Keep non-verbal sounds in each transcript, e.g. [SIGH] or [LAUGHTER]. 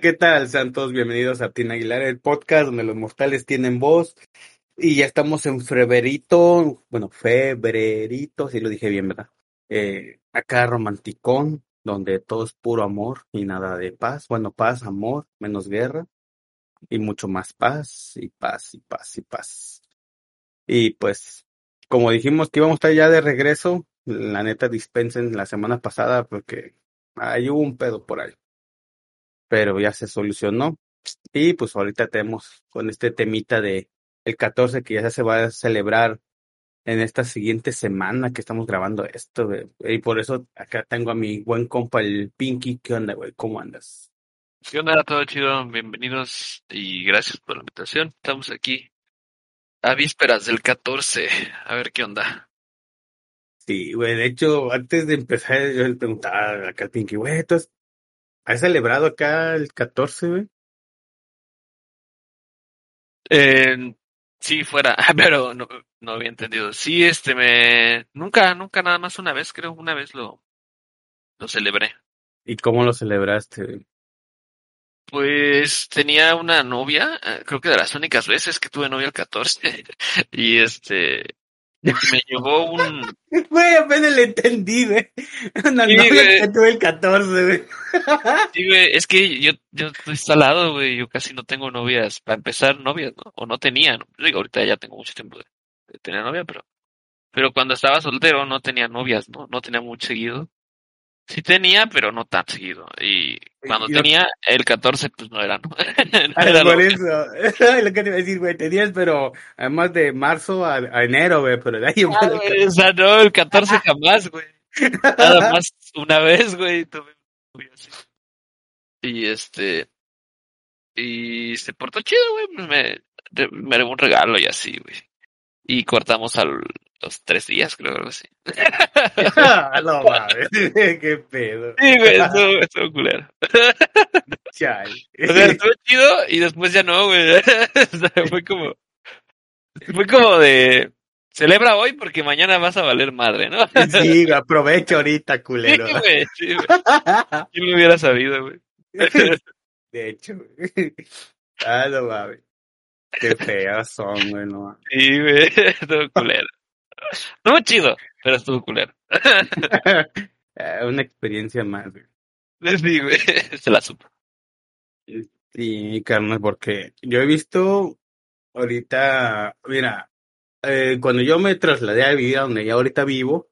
¿qué tal? Sean todos bienvenidos a Tina Aguilar, el podcast donde los mortales tienen voz. Y ya estamos en febrerito, bueno, febrerito, si lo dije bien, ¿verdad? Eh, acá romanticón, donde todo es puro amor y nada de paz. Bueno, paz, amor, menos guerra y mucho más paz y paz y paz y paz. Y pues, como dijimos que íbamos a estar ya de regreso, la neta dispensen la semana pasada porque hay hubo un pedo por ahí. Pero ya se solucionó. Y pues ahorita tenemos con este temita de el 14 que ya se va a celebrar en esta siguiente semana que estamos grabando esto, güey. Y por eso acá tengo a mi buen compa el Pinky. ¿Qué onda, güey? ¿Cómo andas? ¿Qué onda? Todo chido. Bienvenidos y gracias por la invitación. Estamos aquí a vísperas del 14. A ver qué onda. Sí, güey. De hecho, antes de empezar, yo le preguntaba acá al Pinky, güey, ¿tú has, celebrado acá el 14, güey? Eh, sí, fuera, [LAUGHS] pero no, no había entendido. Sí, este, me... Nunca, nunca, nada más una vez, creo, una vez lo, lo celebré. ¿Y cómo lo celebraste, güey? Pues tenía una novia, eh, creo que de las únicas veces que tuve novia el 14, [LAUGHS] y este, me llevó un... [LAUGHS] Güey, apenas le entendí, güey. [LAUGHS] Una Sí, novia güey. que tuve el 14, güey. [LAUGHS] Sí, güey, es que yo, yo estoy salado, güey, yo casi no tengo novias, para empezar novias, ¿no? O no tenía, ¿no? Digo, ahorita ya tengo mucho tiempo de, de tener novia, pero, pero cuando estaba soltero no tenía novias, ¿no? No tenía mucho seguido. Sí tenía, pero no tan seguido. Y cuando Y tenía el 14, pues no era, ¿no? No [LAUGHS] Ah, era por eso. [LAUGHS] lo que te iba a decir, güey, tenías, pero además de marzo a, a enero, güey, pero ahí en Ah, o sea, no, el 14 jamás, güey. Nada más una vez, güey. Y este. Y se portó chido, güey. Me, de- me dio un regalo y así, güey. Y cortamos a los tres días, creo, algo así. [LAUGHS] No mames, [LAUGHS] qué pedo. Sí, güey, estuvo, estuvo culero. Chale. O sea, estuvo chido y después ya no, güey. [LAUGHS] O sea, fue como. Fue como de. Celebra hoy porque mañana vas a valer madre, ¿no? Sí, güey, aprovecha ahorita, Sí, culero. güey, sí, güey. ¿Quién lo hubiera sabido, güey? De hecho, güey. Ah, no mames. Qué feas son, güey, no. Sí, güey, [LAUGHS] estuvo [LAUGHS] culero. Muy chido, pero estuvo culero. Ah, Una experiencia más, güey. [LAUGHS] Sí, güey, se la supo. Sí, carnal, porque yo he visto ahorita, mira, eh, cuando yo me trasladé a vivir a donde ya ahorita vivo,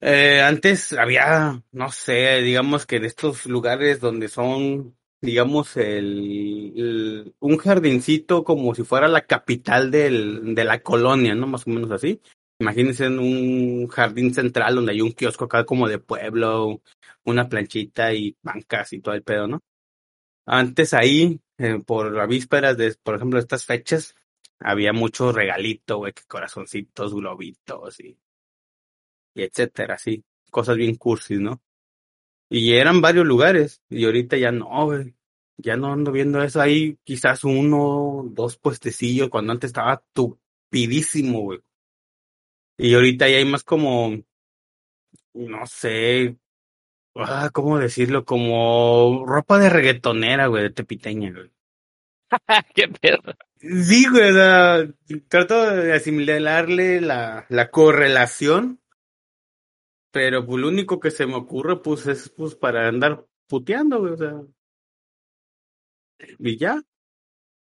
eh, antes había, no sé, digamos que en estos lugares donde son, digamos, el, el- un jardincito como si fuera la capital del, de la colonia, ¿no? Más o menos así. Imagínense en un jardín central donde hay un kiosco acá como de pueblo, una planchita y bancas y todo el pedo, ¿no? Antes ahí, eh, por las vísperas de, por ejemplo, estas fechas, había mucho regalito, güey, corazoncitos, globitos y, y etcétera, así, cosas bien cursis, ¿no? Y eran varios lugares, y ahorita ya no, güey, ya no ando viendo eso, ahí quizás uno, dos puestecillos, cuando antes estaba tupidísimo, güey. Y ahorita ya hay más como, no sé, ah, ¿cómo decirlo? Como ropa de reggaetonera, güey, de tepiteña, güey. [LAUGHS] ¿Qué pedo? Sí, güey, o sea, trato de asimilarle la, la correlación, pero pues lo único que se me ocurre, pues, es pues para andar puteando, güey, o sea. Y ya.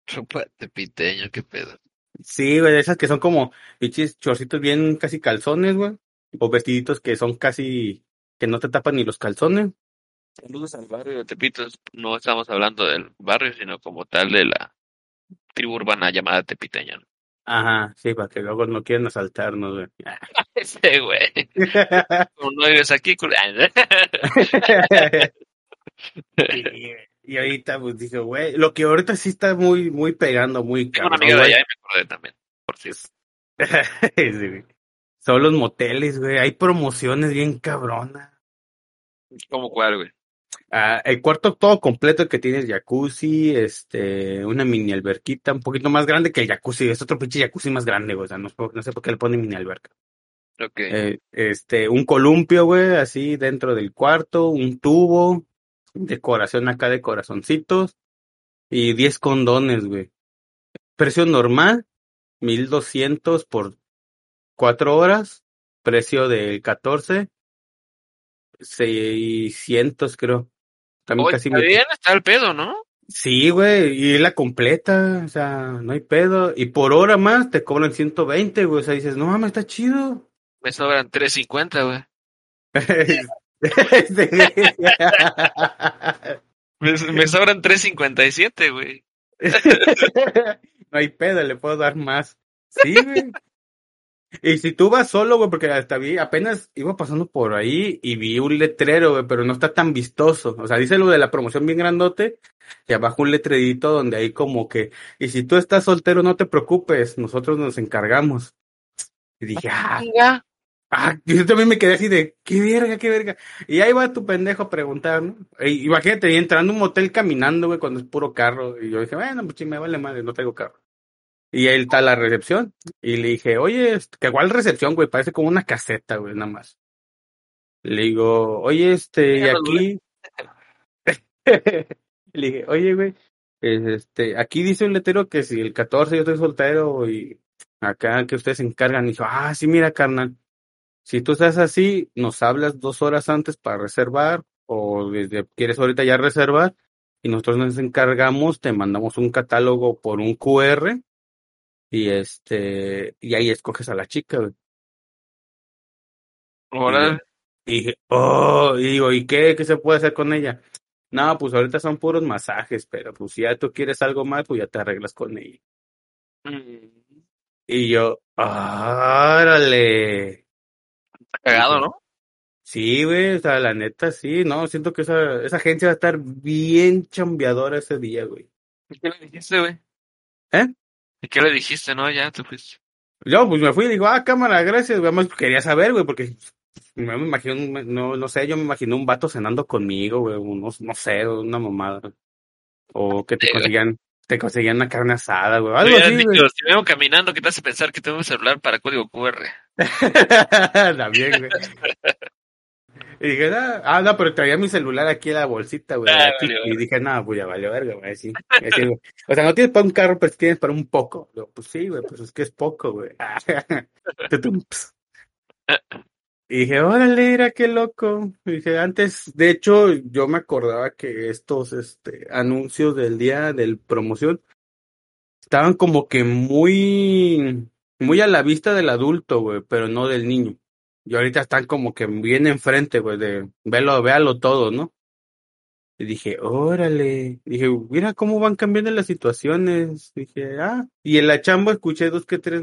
Ropa de piteño, qué pedo. Sí, güey, esas que son como pinches chorcitos bien casi calzones, güey. O vestiditos que son casi, que no te tapan ni los calzones. Saludos al barrio de Tepitos. No estamos hablando del barrio, sino como tal de la tribu urbana llamada Tepiteño. ¿no? Ajá, sí, para que luego no quieran asaltarnos, güey. [LAUGHS] Ese güey. [LAUGHS] Como no vives aquí, cul- y, [LAUGHS] y ahorita pues dije, güey, lo que ahorita sí está muy, muy pegando, muy Tengo una cabrón, amiga de güey. allá y me acordé también, por. Sí, güey. Son los moteles, güey. Hay promociones bien cabronas. ¿Cómo cuál, güey? Ah, el cuarto todo completo que tiene jacuzzi, este, una mini alberquita un poquito más grande que el jacuzzi. Es otro pinche jacuzzi más grande, güey. O sea, no, sé por- no sé por qué le ponen mini alberca. Ok. Eh, este, un columpio, güey, así dentro del cuarto, un tubo, decoración acá de corazoncitos y 10 condones, güey. Precio normal, 1200 por 4 horas. Precio del 14, 600 creo. También Oye, casi está me... bien, está el pedo, ¿no? Sí, güey, y la completa, o sea, no hay pedo. Y por hora más te cobran 120, güey, o sea, dices, no mames, está chido. Me sobran 350, güey. [LAUGHS] Me, me sobran 357, güey. [LAUGHS] no hay pedo, le puedo dar más. Sí, güey. Y si tú vas solo, güey, porque hasta vi, apenas iba pasando por ahí y vi un letrero, güey, pero no está tan vistoso. O sea, dice lo de la promoción bien grandote y abajo un letrerito donde hay como que, y si tú estás soltero, no te preocupes, nosotros nos encargamos. Y dije, ah, Venga. ah, [LAUGHS] yo también me quedé así de, qué verga, qué verga. Y ahí va tu pendejo a preguntar, ¿no? Y imagínate, entrando a un motel caminando, güey, cuando es puro carro. Y yo dije, bueno, pues sí, me vale madre, no traigo carro. Y ahí está la recepción. Y le dije, oye, este, que igual recepción, güey, parece como una caseta, güey, nada más. Le digo, oye, este, y aquí. [LAUGHS] le dije, oye, güey, este, aquí dice un letrero que si el 14 yo estoy soltero y acá que ustedes se encargan. Y dijo, ah, sí, mira, carnal. Si tú estás así, nos hablas dos horas antes para reservar o desde quieres ahorita ya reservar y nosotros nos encargamos, te mandamos un catálogo por un QR y este y ahí escoges a la chica, güey. Ahora, Y dije, oh, y digo, ¿y qué? ¿Qué se puede hacer con ella? No, pues ahorita son puros masajes, pero pues si ya tú quieres algo más, pues ya te arreglas con ella. mm, Y yo, ¡árale! está cagado, ¿no? Sí, güey, o sea, la neta, sí, no, siento que esa, esa agencia va a estar bien chambeadora ese día, güey. ¿Y qué le dijiste, güey? ¿Eh? ¿Y qué le dijiste, no? Ya te fuiste. Yo, pues me fui y digo, ah, cámara, gracias, además quería saber, güey, porque no me imagino, no, no sé, yo me imagino un vato cenando conmigo, güey, unos, no sé, una mamada. O que te Sí, güey. conseguían, te conseguían una carne asada, güey, algo así, güey. si vengo caminando, ¿qué te hace pensar que tengo un celular para código QR? [LAUGHS] También, güey. Y dije, ah, ah, no, pero traía mi celular aquí en la bolsita, güey. Ah, vale, Y dije, no, pues ya valió verga, güey. Así, güey. O sea, no tienes para un carro, pero sí tienes para un poco. Digo, pues sí, güey, pues es que es poco, güey. [LAUGHS] Y dije, órale, era qué loco. Y dije, antes, de hecho, yo me acordaba que estos este, anuncios del día del promoción estaban como que muy, muy a la vista del adulto, güey, pero no del niño. Y ahorita están como que bien enfrente, güey, de véalo, véalo todo, ¿no? Y dije, órale. Dije, mira cómo van cambiando las situaciones. Dije, ah. Y en la chamba escuché dos que tres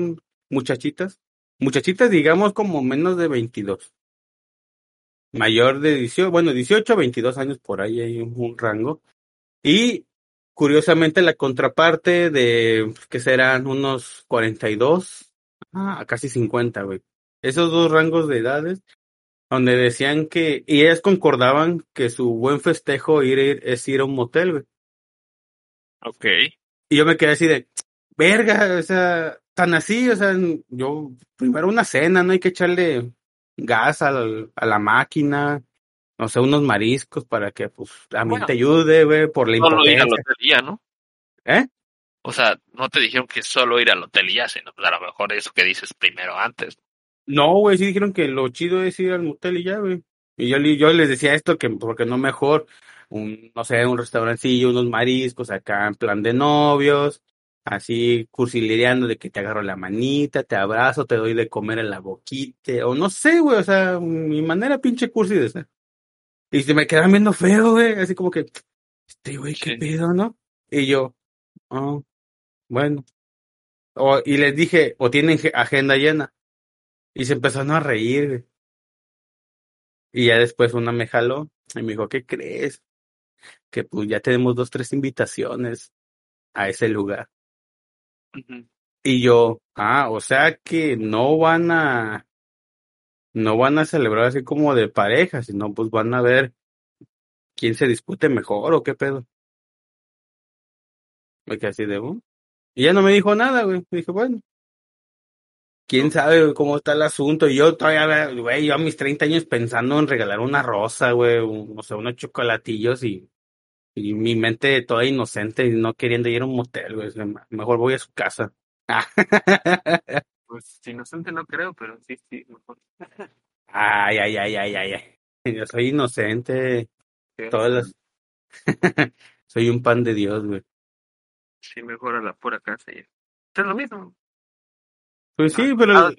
muchachitas. Muchachitas, digamos, como menos de 22. Mayor de 18, bueno, 18 a 22 años por ahí hay un, rango. Y curiosamente la contraparte de, que serán unos 42 a casi 50, güey. Esos dos rangos de edades, donde decían que, y ellas concordaban que su buen festejo ir, ir- es ir a un motel, güey. Ok. Y yo me quedé así de, verga, o sea, tan así, o sea, yo, primero una cena, no hay que echarle gas al- a la máquina, no sé, unos mariscos para que, pues, a mí Bueno, te ayude, güey, por la Solo ir al hotel ya, ¿no? ¿Eh? O sea, no te dijeron que solo ir al hotel y ya, sino pues a lo mejor eso que dices primero antes. No, güey, sí dijeron que lo chido es ir al motel y ya, güey. Y yo, le- yo les decía esto, que porque no mejor un, no sé, un restaurancillo, unos mariscos acá en plan de novios, así cursilereando de que te agarro la manita, te abrazo, te doy de comer en la boquita, o no sé, güey, o sea, mi manera pinche cursi de ser. Y se me quedaban viendo feo, güey, así como que, este güey, qué Sí. pedo, ¿no? Y yo, ah, bueno. O, y les dije, o tienen ge- agenda llena. Y se empezaron a reír, güey. Y ya después una me jaló y me dijo, ¿qué crees? Que pues ya tenemos dos, tres invitaciones a ese lugar. Y yo, ah, o sea que no van a, no van a celebrar así como de pareja, sino pues van a ver quién se dispute mejor o qué pedo. Me quedé así de, "Oh". Y ya no me dijo nada, güey. Dije, bueno. Quién sabe cómo está el asunto. Y yo todavía, güey, yo a mis 30 años pensando en regalar una rosa, güey, un- o sea, unos chocolatillos y, y mi mente toda inocente y no queriendo ir a un motel, güey. Mejor voy a su casa. Pues inocente no creo, pero sí, sí, mejor. Ay, ay, ay, ay, ay, ay. Yo soy inocente. Sí, Todas las... [LAUGHS] soy un pan de Dios, güey. Sí, mejor a la pura casa ya. Es lo mismo. Pues sí, Ah, pero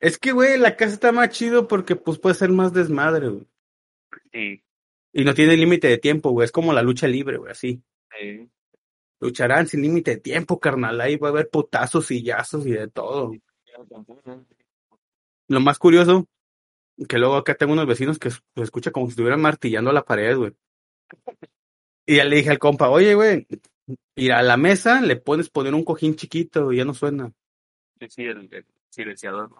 es que, güey, la casa está más chido porque pues puede ser más desmadre, güey. Sí, Y no tiene límite de tiempo, güey. Es como la lucha libre, güey, así. sí. Lucharán sin límite de tiempo, carnal. Ahí va a haber putazos, sillazos y de todo. Lo más curioso, que luego acá tengo unos vecinos que se escucha como si estuvieran martillando la pared, güey. Y ya le dije al compa, oye, güey, ir a la mesa le pones poner un cojín chiquito y ya no suena. Sí, sí, el, el silenciador.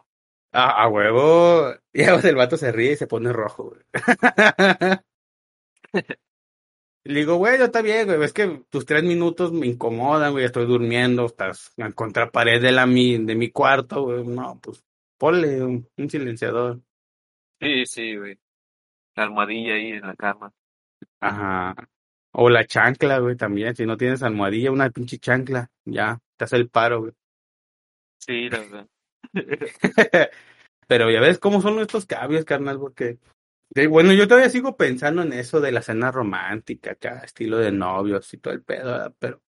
Ah, a huevo. [LAUGHS] Y el vato se ríe y se pone rojo, güey. [LAUGHS] Le digo, güey, está bien, güey. Es que tus tres minutos me incomodan, güey. Estoy durmiendo, estás en contrapared de, la, mi, de mi cuarto, güey. No, pues ponle un, un silenciador. Sí, sí, güey. La almohadilla ahí en la cama. Ajá. O la chancla, güey, también. Si no tienes almohadilla, una pinche chancla. Ya, te hace el paro, güey. Sí, la verdad. [LAUGHS] Pero ya ves cómo son estos cambios, carnal, porque... bueno, yo todavía sigo pensando en eso de la cena romántica, acá, estilo de novios y todo el pedo, pero...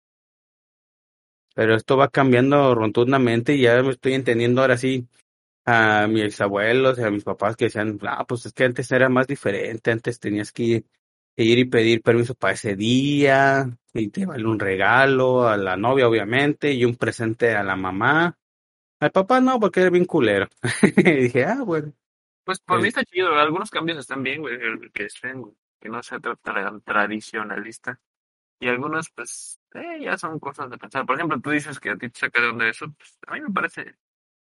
Pero esto va cambiando rotundamente y ya me estoy entendiendo ahora sí a mis abuelos y a mis papás que decían, ah, pues es que antes era más diferente, antes tenías que ir, ir y pedir permiso para ese día y te vale un regalo a la novia, obviamente, y un presente a la mamá. Al papá no, porque era bien culero. [LAUGHS] y dije, ah, bueno. Pues por Sí. mí está chido, algunos cambios están bien, güey, el que estén, güey, que no sea tra- tra- tradicionalista. Y algunos, pues, eh, ya son cosas de pensar. Por ejemplo, tú dices que a ti te saca de onda eso, pues a mí me parece,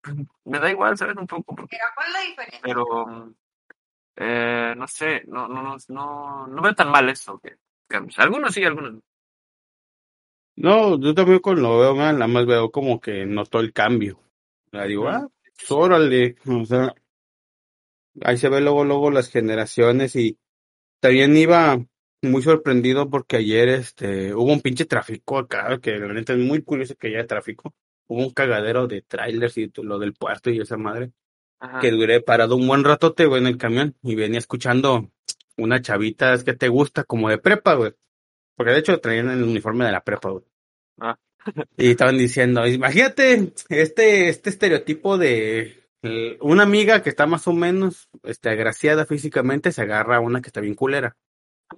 [LAUGHS] me da igual, ¿sabes? Un poco, porque, Pero ¿cuál es la diferencia? pero, mm, eh, no sé, no, no, no, no, no veo tan mal eso, que cambios. Algunos sí, algunos no. No, yo también cuando lo veo, man, nada más veo como que noto el cambio. La digo, ah, pues, órale, o sea, ahí se ve luego, luego las generaciones y también iba muy sorprendido porque ayer este hubo un pinche tráfico acá, que la neta es muy curioso que haya tráfico. Hubo un cagadero de trailers y lo del puerto y esa madre, Ajá. que duré parado un buen ratote, güey, en el camión y venía escuchando una chavita, es que te gusta, como de prepa, güey. Porque de hecho traían el uniforme de la prepa, güey. Ah. Y estaban diciendo, imagínate este, este estereotipo de eh, una amiga que está más o menos este, agraciada físicamente se agarra a una que está bien culera.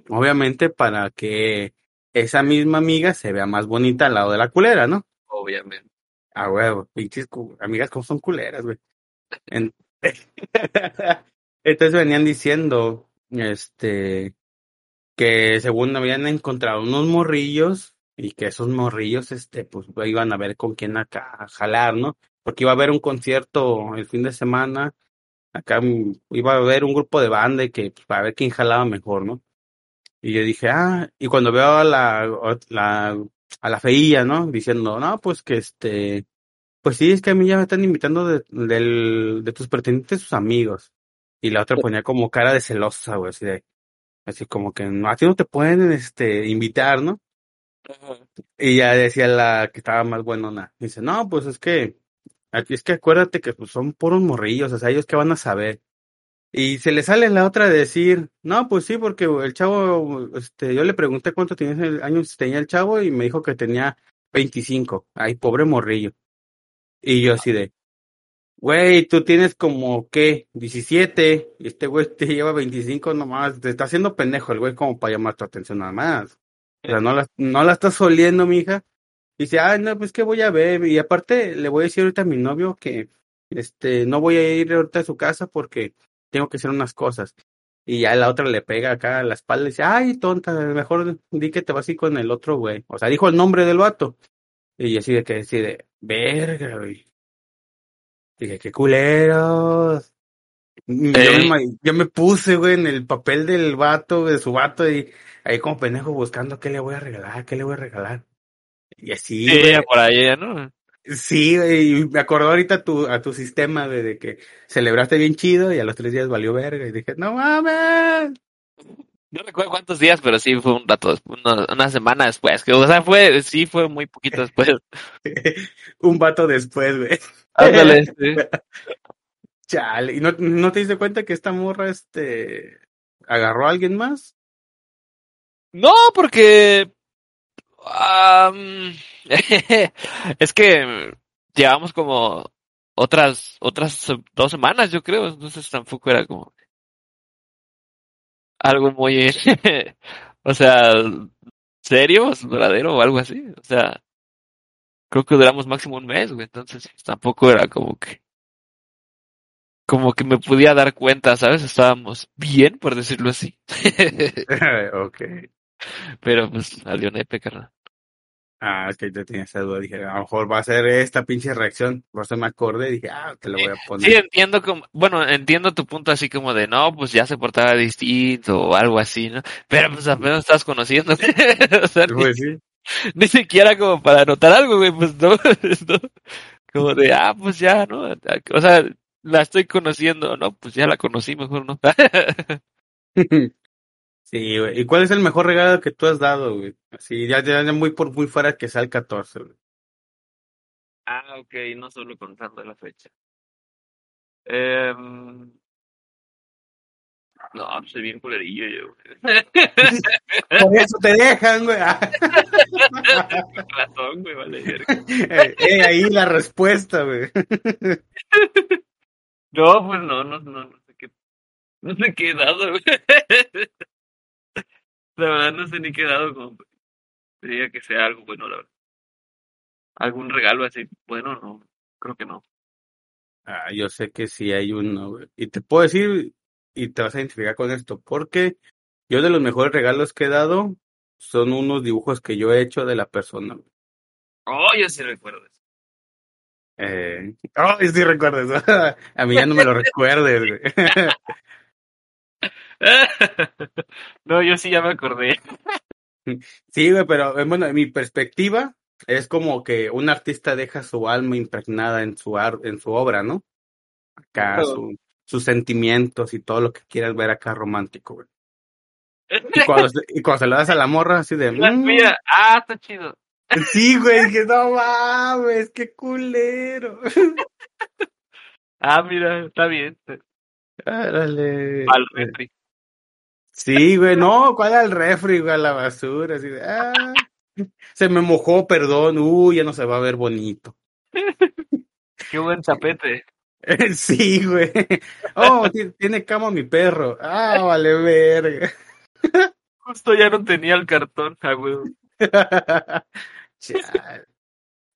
Obviamente para que esa misma amiga se vea más bonita al lado de la culera, ¿no? Obviamente. Ah, huevo, pinches amigas como son culeras, güey. En- [LAUGHS] Entonces venían diciendo, este, que según habían encontrado unos morrillos y que esos morrillos, este, pues iban a ver con quién acá jalar, ¿no? Porque iba a haber un concierto el fin de semana, acá iba a haber un grupo de banda y que pues, para ver quién jalaba mejor, ¿no? Y yo dije, ah, y cuando veo a la, la, a la feilla, ¿no? Diciendo, no, pues que este, pues sí, es que a mí ya me están invitando de, del, de tus pretendientes sus amigos. Y la otra ponía como cara de celosa, güey, así de, así como que no, a ti no te pueden, este, invitar, ¿no? Y ya decía la que estaba más buenona, dice, no, pues es que, es que acuérdate que pues, son puros morrillos, o sea, ellos qué van a saber. Y se le sale la otra de decir, no, pues sí, porque el chavo, este, yo le pregunté cuánto tenía el años tenía el chavo y me dijo que tenía 25. Ay, pobre morrillo. Y yo así de, güey, tú tienes como, ¿qué? 17, y este güey te lleva 25 nomás, te está haciendo pendejo el güey como para llamar tu atención nada más. O sea, no la, no la estás oliendo, mija. Dice, ay, no, pues que voy a ver. Y aparte, le voy a decir ahorita a mi novio que, este, no voy a ir ahorita a su casa porque tengo que hacer unas cosas. Y ya la otra le pega acá a la espalda y dice, ay, tonta, mejor di que te vas a ir con el otro güey. O sea, dijo el nombre del vato. Y así de que decide, verga, güey. Dije, qué culeros. Y Yo, me, Ey. ima- yo me puse, güey, en el papel del vato, de su vato, y ahí como pendejo buscando qué le voy a regalar, qué le voy a regalar. Y así, Sí, güey. por ahí, ¿no? Sí, güey, y me acordó ahorita a tu, a tu sistema de, de que celebraste bien chido y a los tres días valió verga. Y dije, no mames. No recuerdo cuántos días, pero sí fue un rato, una, una semana después. Que, o sea, fue, sí fue muy poquito después. [LAUGHS] Un vato después, güey. Ándale, sí. [LAUGHS] Chale. ¿Y no, no te diste cuenta que esta morra, este, agarró a alguien más? No, porque am, [LAUGHS] es que llevamos como otras otras dos semanas, yo creo, entonces tampoco era como algo muy, [LAUGHS] o sea, serio, verdadero o algo así, o sea, creo que duramos máximo un mes, güey, entonces tampoco era como que como que me podía dar cuenta, ¿sabes? Estábamos bien, por decirlo así. [LAUGHS] [LAUGHS] ok. Pero pues salió nepe, carnal. Ah, es que yo tenía esa duda. Dije, a lo mejor va a ser esta pinche reacción. Por eso me acordé y dije, ah, te lo voy a poner. Sí, entiendo como, bueno, entiendo tu punto así como de, no, pues ya se portaba distinto o algo así, ¿no? Pero pues apenas estás conociendo. [LAUGHS] o sea, ni, Pues sí. ni siquiera como para notar algo, güey, pues no, no. Como de, ah, pues ya, ¿no? O sea, la estoy conociendo, ¿no? Pues ya la conocí, mejor no. [LAUGHS] Sí, güey. ¿Y cuál es el mejor regalo que tú has dado, güey? Así, ya, ya, muy por muy fuera que sea el 14, güey. ah, ok, no solo contando la fecha. Em, no, soy bien culerillo yo. [LAUGHS] Por eso te dejan, güey. [LAUGHS] razón, güey, vale. eh, eh, ahí la respuesta, güey. No, pues no, no, no, no sé qué, no sé qué he dado, güey. [LAUGHS] La verdad no sé ni qué he dado como diría que sea algo bueno, la verdad. Algún regalo así, bueno, no, creo que no. Ah, yo sé que sí hay uno, güey. Y te puedo decir, y te vas a identificar con esto, porque yo de los mejores regalos que he dado son unos dibujos que yo he hecho de la persona. güey. Oh, yo sí recuerdo eso. Eh, oh, sí recuerdo eso. [LAUGHS] A mí ya no me lo recuerdes, güey. [LAUGHS] no, yo sí ya me acordé. Sí, güey, pero eh, bueno, en mi perspectiva es como que un artista deja su alma impregnada en su ar- en su obra, ¿no? Acá su- sus sentimientos y todo lo que quieras ver acá romántico, güey. [LAUGHS] Y cuando, se- y cuando se lo das a la morra así de, "Mm, mía, ah, está chido. Sí, güey, dije, no mames, qué culero. Ah, mira, está bien. Árale. Al refri. Sí, güey, no, ¿cuál al refri, güey, a la basura? Así de, ah, se me mojó, perdón, uy, ya no se va a ver bonito. Qué buen tapete. [LAUGHS] Sí, güey. Oh, ti- tiene cama mi perro. Ah, vale, verga. Justo ya no tenía el cartón, ah, güey. [LAUGHS] Chale.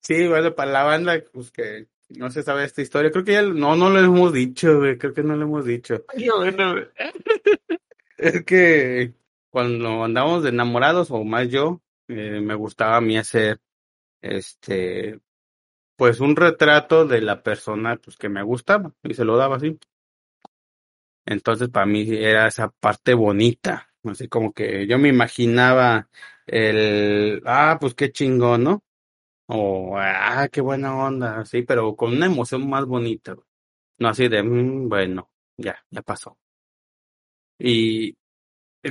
Sí, bueno, para la banda, pues que no se sabe esta historia. Creo que ya, no, no lo hemos dicho, güey. Creo que no lo hemos dicho. Qué bueno, güey. [LAUGHS] Es que cuando andamos de enamorados, o más yo, eh, me gustaba a mí hacer, este, pues un retrato de la persona, pues que me gustaba, y se lo daba así. Entonces, para mí era esa parte bonita, así como que yo me imaginaba el, ah, pues qué chingón, ¿no? O, ah, qué buena onda, sí, pero con una emoción más bonita, güey. No así de, "Mm, bueno, ya, ya pasó. Y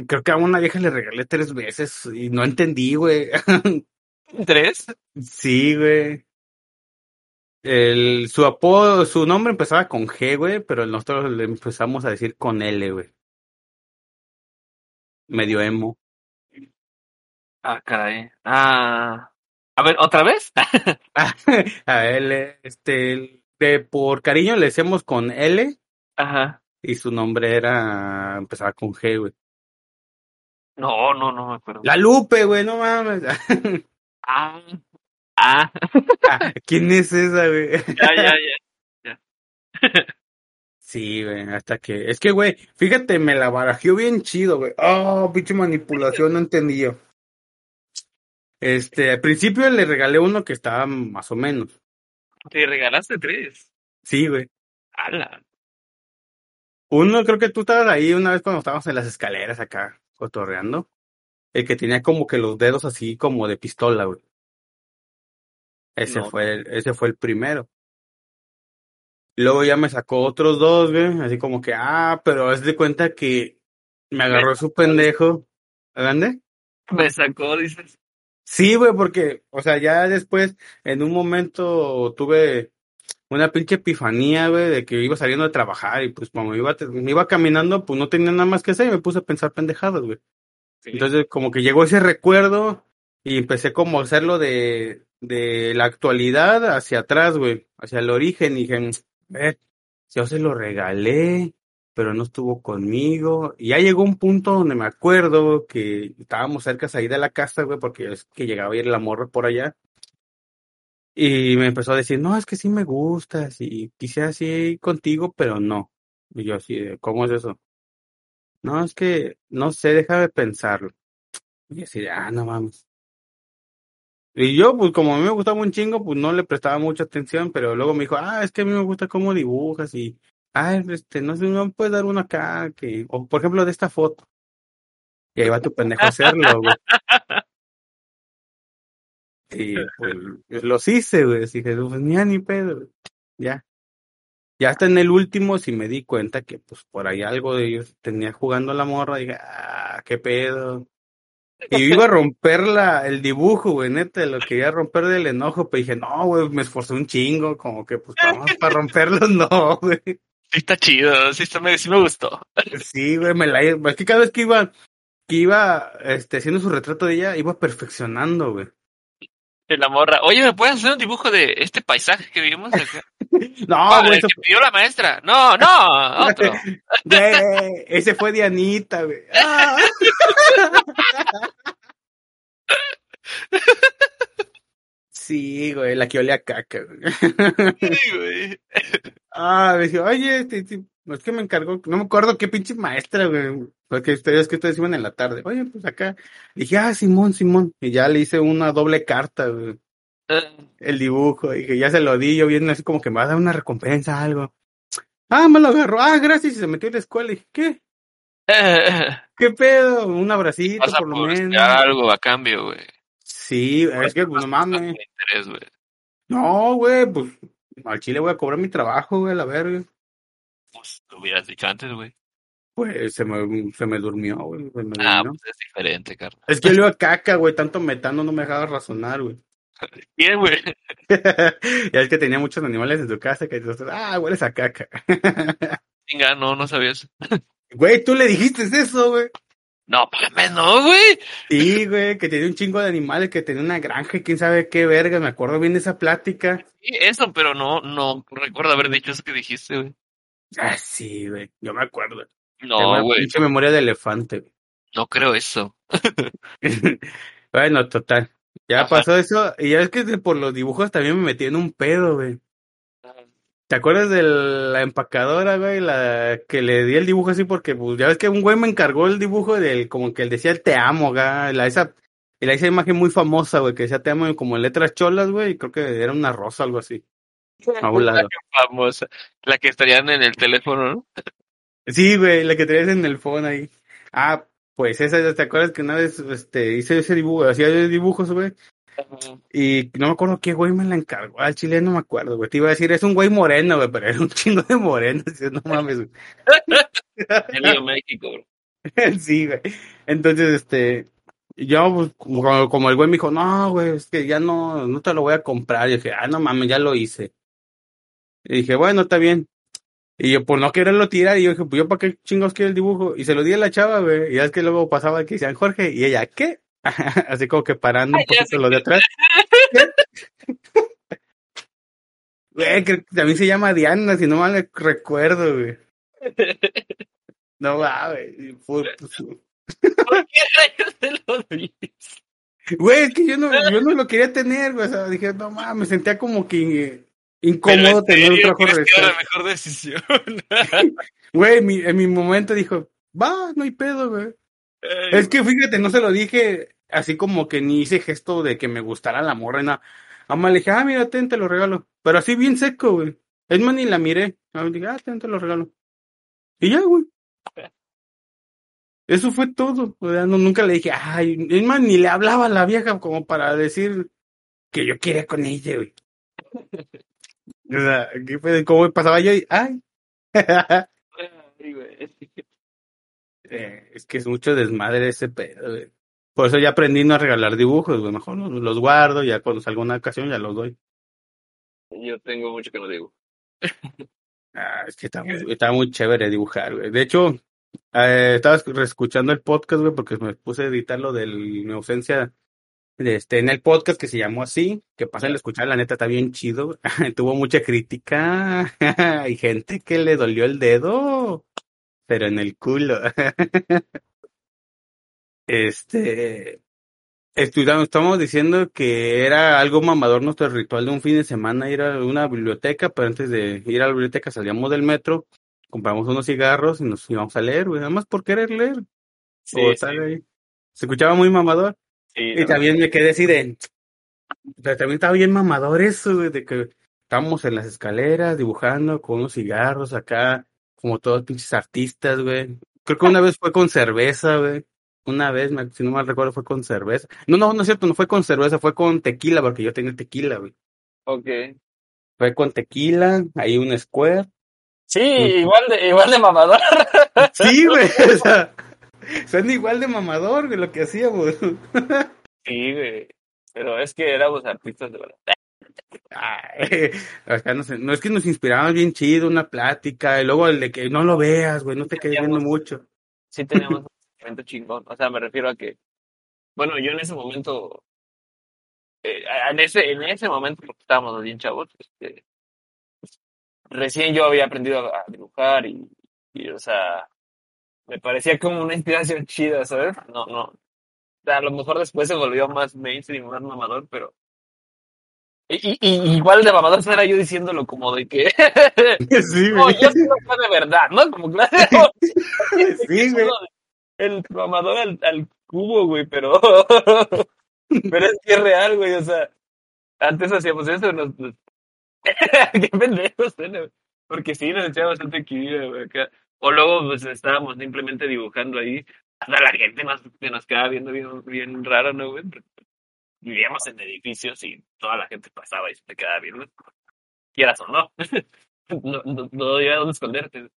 creo que a una vieja le regalé tres veces y no entendí, güey. [LAUGHS] ¿Tres? Sí, güey. El, su apodo, su nombre empezaba con G, güey, pero nosotros le empezamos a decir con L, güey. Medio emo. Ah, caray. Ah. A ver, ¿otra vez? [LAUGHS] [LAUGHS] a él, este, de, por cariño le decíamos con L Ajá. y su nombre era, empezaba con G, güey. No, no, no me acuerdo. La Lupe, güey, no mames. [LAUGHS] Ah. Ah. Ah, ¿Quién es esa, güey? Ya, ya, ya. Sí, güey, hasta que, es que, güey, fíjate, me la barajeó bien chido, güey. Oh, pinche manipulación, no entendí yo. Este, al principio le regalé uno que estaba más o menos. Te regalaste tres. Sí, güey. ¡Hala! Uno, creo que tú estabas ahí una vez cuando estábamos en las escaleras acá, cotorreando. El que tenía como que los dedos así como de pistola, güey. Ese No. fue el, ese fue el primero. Luego ya me sacó otros dos, güey, así como que, ah, pero haz de cuenta que me agarró su pendejo. ¿Grande? Me sacó, dices. Sí, güey, porque, o sea, ya después, en un momento tuve una pinche epifanía, güey, de que iba saliendo de trabajar y pues como iba, me iba caminando, pues no tenía nada más que hacer y me puse a pensar pendejadas, güey. Sí. Entonces, como que llegó ese recuerdo y empecé como a hacerlo de, de la actualidad hacia atrás, güey, hacia el origen. Y dije, eh, yo se lo regalé, pero no estuvo conmigo. Y ya llegó un punto donde me acuerdo que estábamos cerca ahí de la casa, güey, porque es que llegaba a ir la morra por allá. Y me empezó a decir, no, es que sí me gustas y quisiera así contigo, pero no. Y yo así, de, ¿cómo es eso? No, es que, no sé, déjame pensarlo. Y así de, ah, no mames. Y yo, pues como a mí me gustaba un chingo, pues no le prestaba mucha atención, pero luego me dijo, ah, es que a mí me gusta cómo dibujas y, ah, este, no sé, me puedes dar una acá, que, o por ejemplo de esta foto. Y ahí va tu pendejo a hacerlo, güey. Y pues los hice, güey. Así que, pues ni a ni pedo. Ya. Ya hasta en el último sí me di cuenta que pues por ahí algo de ellos tenía jugando la morra. Y dije, ah, qué pedo. Y yo iba a romper la, el dibujo, güey, neta, lo quería romper del enojo, pero dije, no, güey, me esforcé un chingo, como que pues vamos para romperlo, [LAUGHS] no, güey. Sí está chido, sí, está, me, sí me gustó. Sí, güey, me la es que cada vez que iba, que iba este, haciendo su retrato de ella, iba perfeccionando, güey. De la morra. Oye, ¿me puedes hacer un dibujo de este paisaje que vimos acá? [LAUGHS] No, Ah, güey, el eso que pidió la maestra. No, no, otro. [LAUGHS] Güey, ese fue Dianita, güey. Ah. [LAUGHS] Sí, güey, la que olía a caca, güey. Sí, [LAUGHS] güey. Ah, me decía, oye, este, este, es que me encargó, no me acuerdo qué pinche maestra, güey. Porque ustedes que ustedes iban en la tarde. Oye, pues acá. Dije, ah, Simón, Simón. Y ya le hice una doble carta, güey. El dibujo. Y que ya se lo di, yo viendo así como que me va a dar una recompensa, algo. Ah, me lo agarró. Ah, gracias. Y se metió en la escuela. Y dije, ¿qué? [LAUGHS] ¿Qué pedo? Un abracito, por lo menos. algo a cambio, güey. Sí, es que, pues, no mames. Interés, güey. No, güey, pues, al chile voy a cobrar mi trabajo, güey, a la verga. Pues lo hubieras dicho antes, güey. Pues, se me, se me durmió, güey. me Ah, durmió. pues es diferente, carnal. Es que yo le iba a caca, güey, tanto metano no me dejaba razonar, güey. [LAUGHS] Bien, güey. [LAUGHS] ya es que tenía muchos animales en su casa que entonces, ah, hueles a caca. [LAUGHS] Chinga, no, no sabías. Güey, tú le dijiste eso, güey. No, mames, no, güey. Sí, güey, que tenía un chingo de animales, que tenía una granja y quién sabe qué verga. Me acuerdo bien de esa plática. Sí, eso, pero no, no recuerdo haber dicho eso que dijiste, güey. Ah, sí, güey, yo me acuerdo. No, güey. pinche memoria de elefante, güey. No creo eso. [LAUGHS] bueno, total. Ya Ajá. pasó eso. Y ya es que por los dibujos también me metí en un pedo, güey. ¿Te acuerdas de la empacadora, güey? La que le di el dibujo así porque, pues, ya ves que un güey me encargó el dibujo del, como que él decía el te amo, güey. La, esa, la esa imagen muy famosa, güey, que decía te amo como en letras cholas, güey, y creo que era una rosa, algo así. A un lado. [LAUGHS] Famosa. La que estarían en el teléfono, ¿no? Sí, güey, la que traes en el phone ahí. Ah, pues esa, ¿te acuerdas que una vez, este, hice ese dibujo, hacía dibujos, güey? Y no me acuerdo qué güey me la encargó. Al chile no me acuerdo, güey. Te iba a decir, es un güey moreno, güey, pero era un [LAUGHS] chingo de moreno. No mames, güey. [LAUGHS] En México, bro. [LAUGHS] Sí, güey. Entonces, este, yo, pues, como, como el güey me dijo, no, güey, es que ya no, no te lo voy a comprar. Y dije, ah, no mames, ya lo hice. Y dije, bueno, está bien. Y yo, por no quererlo tirar, y yo dije, pues yo para qué chingos quiero el dibujo. Y se lo di a la chava, güey. Y ya es que luego pasaba que decían Jorge, y ella, ¿qué? [LAUGHS] Así como que parando un Ay, ya poquito lo de atrás. [LAUGHS] Güey, que también se llama Diana, si no mal recuerdo, güey. [LAUGHS] No va, güey. Pues, ¿Por qué rayos te lo dices? Güey, es que yo no, yo no lo quería tener, güey. O sea, dije, no mames, me sentía como que incómodo tener en un trabajo ¿crees que era de la mejor decisión? Güey, mi, en mi momento dijo, va, no hay pedo, güey. Es que fíjate, no se lo dije así como que ni hice gesto de que me gustara la morra, nada. Ama le dije, ah, mira, ten, te lo regalo. Pero así bien seco, güey. Es más, ni la miré. Ah, dije, ah, ten, te lo regalo. Y ya, güey. Eso fue todo. O sea, no, nunca le dije, ay, es más, ni le hablaba a la vieja como para decir que yo quería con ella, güey. O sea, ¿qué fue? ¿cómo pasaba yo? Y, ay. Ay, güey. Eh, es que es mucho desmadre ese pedo, güey. Por eso ya aprendí no a regalar dibujos, güey. Mejor los, guardo, ya cuando salga una ocasión ya los doy. Yo tengo mucho que no digo. [LAUGHS] Ah, es que está muy, está muy chévere dibujar, güey. De hecho, eh, estaba escuchando el podcast, güey, porque me puse a editar lo de mi ausencia de este, en el podcast que se llamó así, que pasen a escuchar, la neta está bien chido. [LAUGHS] Tuvo mucha crítica. [LAUGHS] Hay gente que le dolió el dedo, pero en el culo. Este, estudiamos, estamos diciendo que era algo mamador nuestro ritual de un fin de semana ir a una biblioteca, pero antes de ir a la biblioteca salíamos del metro, compramos unos cigarros y nos íbamos a leer, güey, nada más por querer leer. Sí, o sí, estar ahí. Se escuchaba muy mamador. sí, Y no, también me quedé así de, pero también estaba bien mamador eso, güey, de que estábamos en las escaleras dibujando con unos cigarros acá, como todos pinches artistas, güey. Creo que una vez fue con cerveza, güey. Una vez, si no mal recuerdo, fue con cerveza. No, no, no es cierto, no fue con cerveza, fue con tequila, porque yo tenía tequila, güey. Ok. Fue con tequila, ahí un square. Sí, igual de, igual de mamador. [LAUGHS] Sí, güey, o sea, son igual de mamador, güey, lo que hacíamos. Sí, güey. Pero es que éramos artistas de verdad. Ay, acá no, sé, no es que nos inspiraba bien chido una plática, y luego el de que no lo veas, güey, no te quedes viendo mucho. Sí teníamos un momento chingón. O sea, me refiero a que, bueno, yo en ese momento, eh, en ese, en ese momento, porque estábamos bien chavos, este, recién yo había aprendido a, a dibujar y, y, o sea, me parecía como una inspiración chida, ¿sabes? No, no. A lo mejor después se volvió más mainstream, más mamador, pero... Y, y- igual de mamador era yo diciéndolo como de que... [LAUGHS] Sí, [LAUGHS] no, yo sí lo fue de verdad, ¿no? Como claro. [LAUGHS] Sí, güey. El mamador al, al cubo, güey, pero... [LAUGHS] pero es que es real, güey, o sea... Antes hacíamos eso, nos... nos- [LAUGHS] Qué pendejos, güey. Porque sí, nos echábamos el tequila, güey, acá. O luego, pues, estábamos simplemente dibujando ahí. Hasta la gente nos, que nos quedaba viendo bien, bien raro, ¿no, güey? Vivíamos en edificios y toda la gente pasaba y se te quedaba viendo. Quieras o no. [LAUGHS] no, no, no había dónde esconderte.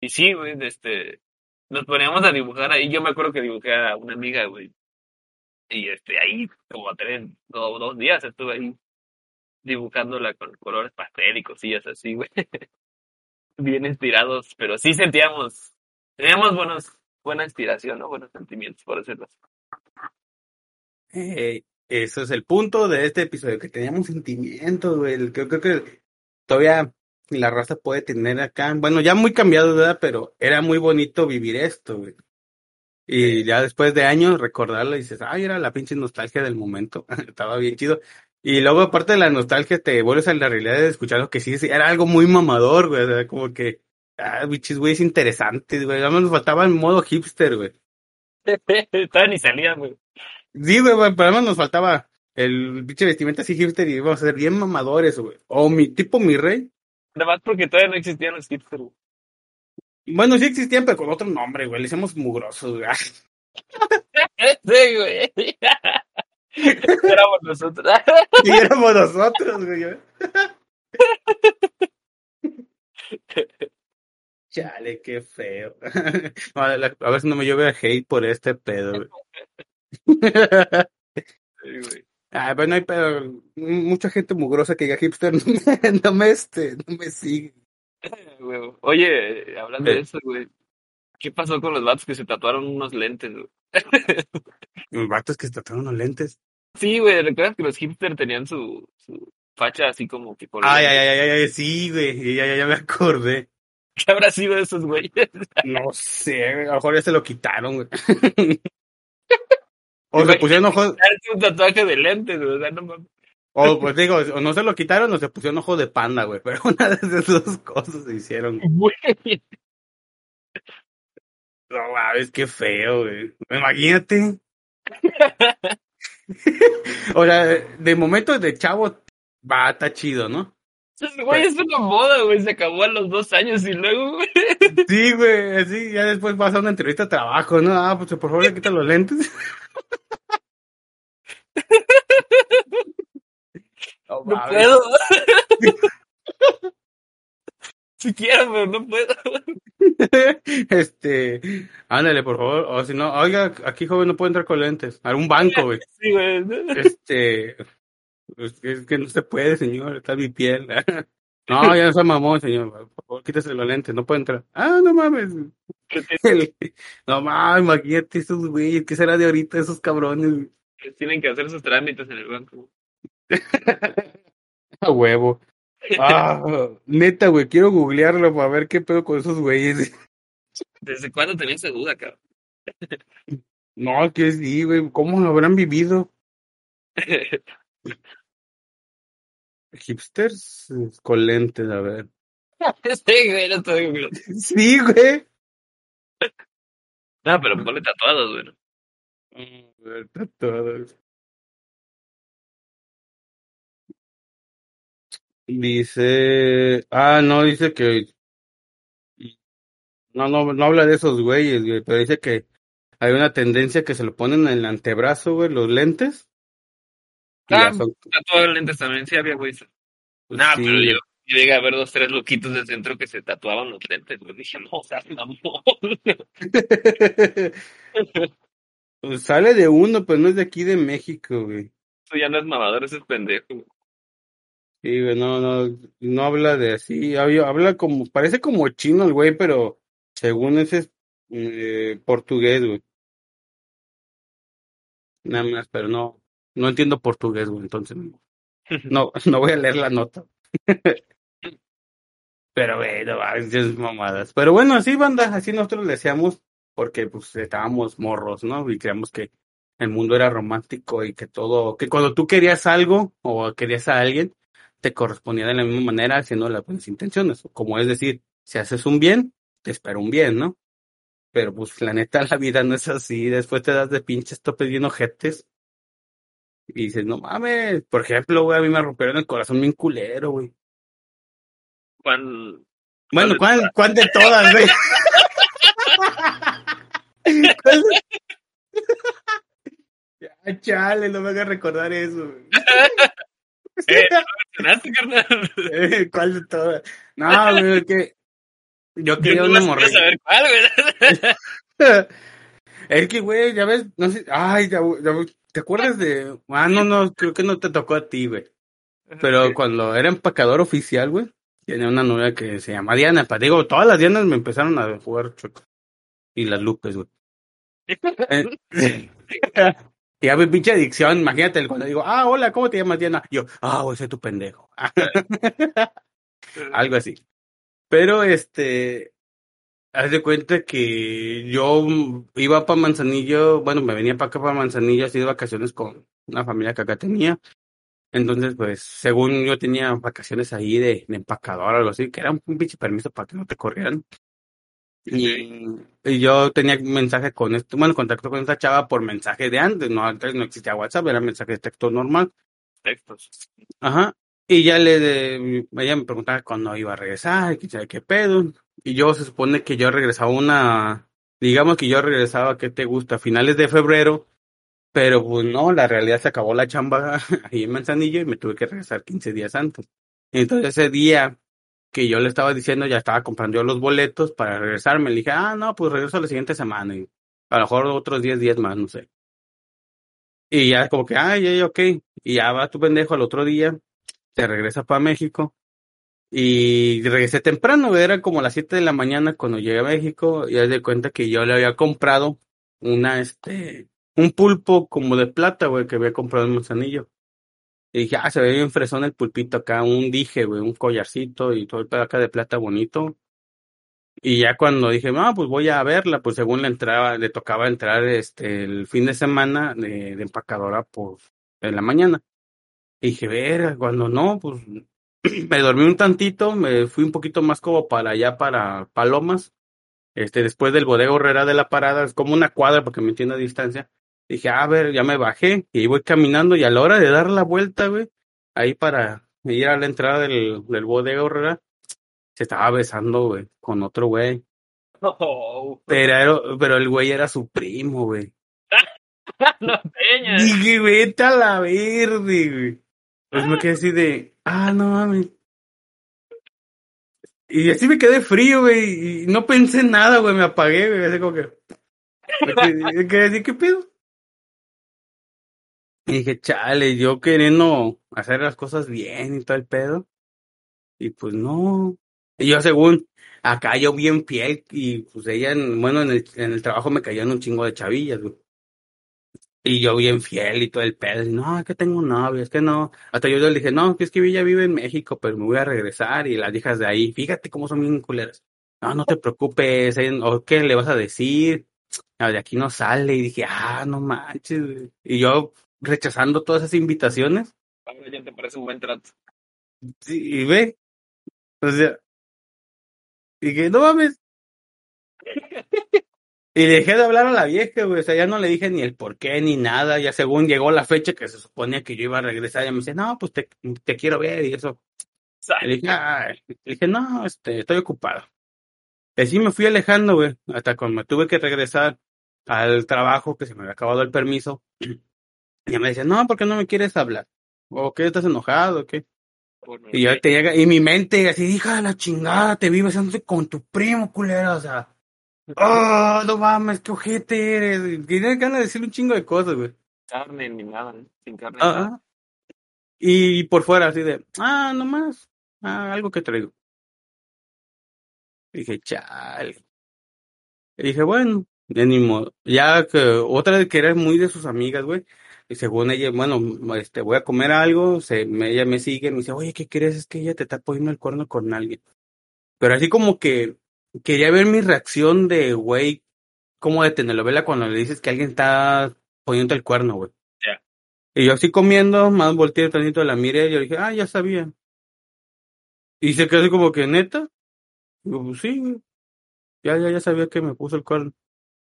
Y sí, güey, este... Nos poníamos a dibujar ahí. Yo me acuerdo que dibujé a una amiga, güey. Y este, ahí, como tres, o dos días estuve ahí dibujándola con colores pastel y cosillas así, güey. [LAUGHS] Bien inspirados, pero sí sentíamos, teníamos buenos, buena inspiración, ¿no? Buenos sentimientos, por decirlo así. Eh, eso es el punto de este episodio, que teníamos sentimientos, güey. Creo que todavía la raza puede tener acá, bueno, ya muy cambiado, ¿verdad? Pero era muy bonito vivir esto, güey. Y ya después de años recordarlo y dices, ay, era la pinche nostalgia del momento. [LAUGHS] Estaba bien chido. Y luego, aparte de la nostalgia, te vuelves a la realidad de escuchar lo que sí, sí, era algo muy mamador, güey. O sea, como que, ah, bichis, güey, es interesante, güey. Nada más nos faltaba el modo hipster, güey. [LAUGHS] Todavía ni salía, güey. Sí, güey, güey, pero además nos faltaba el pinche vestimenta así hipster y íbamos a ser bien mamadores, güey. O mi tipo mi rey. Nada más porque todavía no existían los hipsters, güey. Bueno, sí existían, pero con otro nombre, güey. Le hicimos mugrosos, güey. [LAUGHS] Sí, güey. [LAUGHS] Éramos nosotros. Y éramos nosotros, güey. [LAUGHS] Chale, qué feo. A la- a ver si no me llueve hate por este pedo, güey. Sí, güey. Ah, pero no hay pedo. Mucha gente mugrosa que diga hipster [LAUGHS] no me, este, no me sigue. [LAUGHS] Oye, hablando de eso, güey. ¿Qué pasó con los vatos que se tatuaron unos lentes, güey? Los vatos que se trataron los lentes. Sí, güey, ¿recuerdas que los hipsters tenían su, su facha así como tipo... Ay, ay, ay, ay, ay, sí, güey. Ya, ya, ya me acordé. [LAUGHS] ¿Qué habrá sido de esos güeyes? No sé, a lo mejor ya se lo quitaron, güey. O se pusieron ojos, un tatuaje de lentes, o sea, no mames. o pues digo, o no se lo quitaron o se pusieron ojos de panda, güey. Pero una de esas dos cosas se hicieron. Güey. No mames, qué feo, güey. Imagínate. [LAUGHS] o sea, de momento de chavo, va, está chido, ¿no? Güey es una moda, güey, se acabó a los dos años y luego, güey. [LAUGHS] Sí, güey, así, ya después vas a una entrevista de trabajo, ¿no? Ah, pues por favor, le quita los lentes. [LAUGHS] No puedo. [LAUGHS] si quiero, pero no puedo. Este, ándale, por favor. O si no, oiga, aquí joven no puede entrar con lentes. A un banco, güey. Sí, güey. Este, es que, es que no se puede, señor, está mi piel. [LAUGHS] No, [LAUGHS] ya se mamón, señor. Por favor, quítese los lentes, no puede entrar. Ah, no mames. [LAUGHS] No mames, imagínate esos güeyes, ¿qué será de ahorita esos cabrones? Tienen que hacer sus trámites en el banco. A huevo. Ah, neta, güey, quiero googlearlo para ver qué pedo con esos güeyes. ¿Desde cuándo tenías esa duda, cabrón? No, que sí, güey, ¿cómo lo habrán vivido? Hipsters con lentes, a ver. [LAUGHS] sí, güey, no estoy, [LAUGHS] güey. Sí, güey. No, pero ponle tatuados, güey. tatuados. Dice, ah, no, dice que, no, no, no habla de esos güeyes, güey, pero dice que hay una tendencia que se lo ponen en el antebrazo, güey, los lentes. Ah, son- Tatuado en lentes también, sí había, güey. pues, Nah, sí, pero yo, yo llegué a ver dos, tres loquitos del centro que se tatuaban los lentes, güey. Dije, no, o sea, mamón. [LAUGHS] Pues sale de uno, pero no es de aquí de México, güey. Eso ya no es mamador, ese es pendejo. güey. Sí, güey, no, no, no habla de así, habla, habla como, parece como chino el güey, pero según ese es eh, portugués, güey. Nada más, pero no, no entiendo portugués, güey, entonces [LAUGHS] no, no, voy a leer la nota. [LAUGHS] Pero, güey, no mames, es mamadas. Pero bueno, así, banda, así nosotros le decíamos, porque pues estábamos morros, ¿no? Y creíamos que el mundo era romántico y que todo, que cuando tú querías algo o querías a alguien, te correspondía de la misma manera haciendo las buenas intenciones. Como es decir, si haces un bien, te espera un bien, ¿no? Pero pues la neta la vida no es así. Después te das de pinches topes bien ojetes. Y dices, no mames. Por ejemplo, güey, a mí me rompieron el corazón bien culero, güey. Juan, Bueno, ¿Cuál ¿cuál, cuál de todas, güey? [LAUGHS] ¿Cuál de- Ya, chale, no me hagas recordar eso. güey. [LAUGHS] Eh. Eh, ¿Cuál de todas? No, güey, que yo quería Yo una morrilla. saber cuál, güey. [LAUGHS] Es que, güey, ya ves, no sé, ay, ya, ya, ¿te acuerdas de? Ah, no, no, creo que no te tocó a ti, güey. Pero cuando era empacador oficial, güey, tenía una novia que se llama Diana. Digo, todas las Dianas me empezaron a jugar choco. Y las Lupes, güey. [LAUGHS] Eh, y a mi pinche adicción, imagínate cuando digo, ah, hola, ¿cómo te llamas, Diana? Yo, ah, güey, soy tu pendejo. [LAUGHS] Algo así. Pero, este, haz de cuenta que yo iba para Manzanillo, bueno, me venía para acá para Manzanillo así de vacaciones con una familia que acá tenía. Entonces, pues, según yo tenía vacaciones ahí de, de empacador o algo así, que era un pinche permiso para que no te corrieran. Y, y yo tenía mensaje con esto, bueno, contacto con esta chava por mensaje de antes, no, antes no existía WhatsApp, era mensaje de texto normal. Textos. Ajá. Y ya le, de, ella me preguntaba cuándo iba a regresar, sabe qué pedo. Y yo se supone que yo regresaba una, digamos que yo regresaba, ¿qué te gusta? Finales de febrero. Pero pues no, la realidad se acabó la chamba [LAUGHS] ahí en Manzanillo y me tuve que regresar 15 días antes. Entonces ese día que yo le estaba diciendo, ya estaba comprando yo los boletos para regresarme. Le dije, ah, no, pues regreso la siguiente semana. Y a lo mejor otros 10 días más, no sé. Y ya como que, ay, ok. Y ya va tu pendejo al otro día, te regresa para México. Y regresé temprano, era como las 7 de la mañana cuando llegué a México. Y haz de cuenta que yo le había comprado una, este, un pulpo como de plata, güey, que había comprado en Manzanillo. Y dije, ah, se ve bien fresón el pulpito acá, un dije, güey, un collarcito y todo el pedo acá de plata bonito. Y ya cuando dije, ah, pues voy a verla, pues según le entraba, le tocaba entrar este el fin de semana de, de empacadora, pues, en la mañana. Y dije, ver, cuando no, pues [CLEARS THROAT] me dormí un tantito, me fui un poquito más como para allá, para Palomas. Este, después del bodega horrera de la parada, es como una cuadra porque me entiendo a distancia. Dije, a ver, ya me bajé y voy caminando y a la hora de dar la vuelta, güey, ahí para ir a la entrada del, del bodega horrera, se estaba besando, güey, con otro güey. Oh, Pero, era- pero el güey era su primo, güey. [LAUGHS] no, peña. Dije, vete a la verde, güey. Pues me quedé así de, ah, no mames. Y así me quedé frío, güey, y no pensé en nada, güey, me apagué, güey, así como que... Me quedé, así, ¿qué pedo? Y dije, chale, yo queriendo hacer las cosas bien y todo el pedo. Y pues no. Y yo según, acá yo bien fiel y pues ella, en- bueno, en el, en el trabajo me caían un chingo de chavillas, güey. Y yo bien fiel y todo el pedo. Y, no, es que tengo un novio, es que no. Hasta yo le dije, no, que es que ella vive en México, pero me voy a regresar. Y las hijas de ahí, fíjate cómo son bien culeras. No, no te preocupes, eh, ¿o qué le vas a decir? De aquí no sale. Y dije, ah, no manches. Y yo rechazando todas esas invitaciones. Ahora ya te parece un buen trato. Sí, y ve, o sea, y que no mames. [LAUGHS] Y dejé de hablar a la vieja, güey, o sea, ya no le dije ni el por qué ni nada, ya según llegó la fecha que se suponía que yo iba a regresar, ella me dice, no, pues te, te quiero ver y eso. Le dije, "Ay", le dije, no, este, estoy ocupado. Y así me fui alejando, güey, hasta cuando me tuve que regresar al trabajo, que se me había acabado el permiso. [CLEARS THROAT] Y ella me decía, no, ¿por qué no me quieres hablar? ¿O qué, estás enojado? ¿O qué? Y yo te llega, y mi mente así, hija de la chingada, te vives con tu primo, culero, o sea. Oh, no mames, qué ojete eres. Tenía ganas de decirle un chingo de cosas, güey. carne ni nada, ¿no? sin carne. Nada. Y por fuera, así de, ah, nomás, ah, algo que traigo. Y dije, chale. Y dije, bueno, de ni modo. Ya que otra vez que era muy de sus amigas, güey. Y según ella, bueno, este, voy a comer algo, se, me- ella me sigue, me dice, oye, ¿qué crees? Es que ella te está poniendo el cuerno con alguien. Pero así como que quería ver mi reacción de, güey, como de telenovela cuando le dices que alguien está poniendo el cuerno, güey. Ya. Y yo así comiendo, más volteé tantito la miré y yo dije, ah, ya sabía. Y se quedó así como que, ¿neta? Digo, pues sí, güey. Ya, ya, ya sabía que me puso el cuerno.